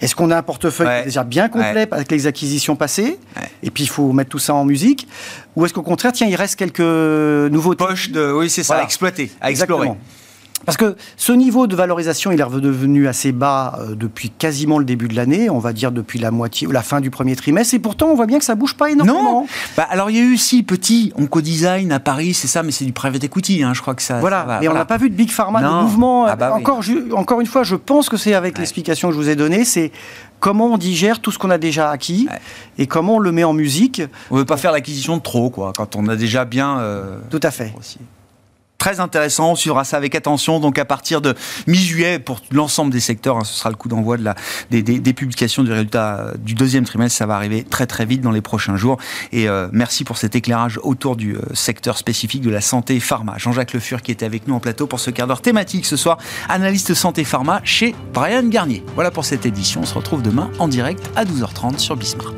Est-ce qu'on a un portefeuille déjà bien complet avec les acquisitions passées Et puis il faut mettre tout ça en musique. Ou est-ce qu'au contraire, tiens, il reste quelques nouveaux poches de, oui, c'est ça, à exploiter, à explorer. Parce que ce niveau de valorisation, il est redevenu assez bas euh, depuis quasiment le début de l'année, on va dire depuis la moitié ou la fin du premier trimestre, et pourtant on voit bien que ça bouge pas énormément. Non. Bah, alors il y a eu si petit Onco-Design à Paris, c'est ça, mais c'est du private equity, hein, je crois que ça. Voilà, mais on n'a pas vu de big pharma, de mouvement. Ah bah encore, encore une fois, je pense que c'est avec l'explication que je vous ai donnée, c'est comment on digère tout ce qu'on a déjà acquis et comment on le met en musique. On ne veut pas faire l'acquisition de trop, quoi, quand on a déjà bien. Euh, tout à fait. Aussi très intéressant. On suivra ça avec attention. Donc à partir de mi-juillet, pour l'ensemble des secteurs, hein, ce sera le coup d'envoi de la, des, publications du résultat euh, du deuxième trimestre. Ça va arriver très très vite dans les prochains jours. Et euh, merci pour cet éclairage autour du euh, secteur spécifique de la santé pharma. Jean-Jacques Le Fur qui était avec nous en plateau pour ce quart d'heure thématique ce soir, analyste santé pharma chez Brian Garnier. Voilà pour cette édition. On se retrouve demain en direct à 12h30 sur Bismart.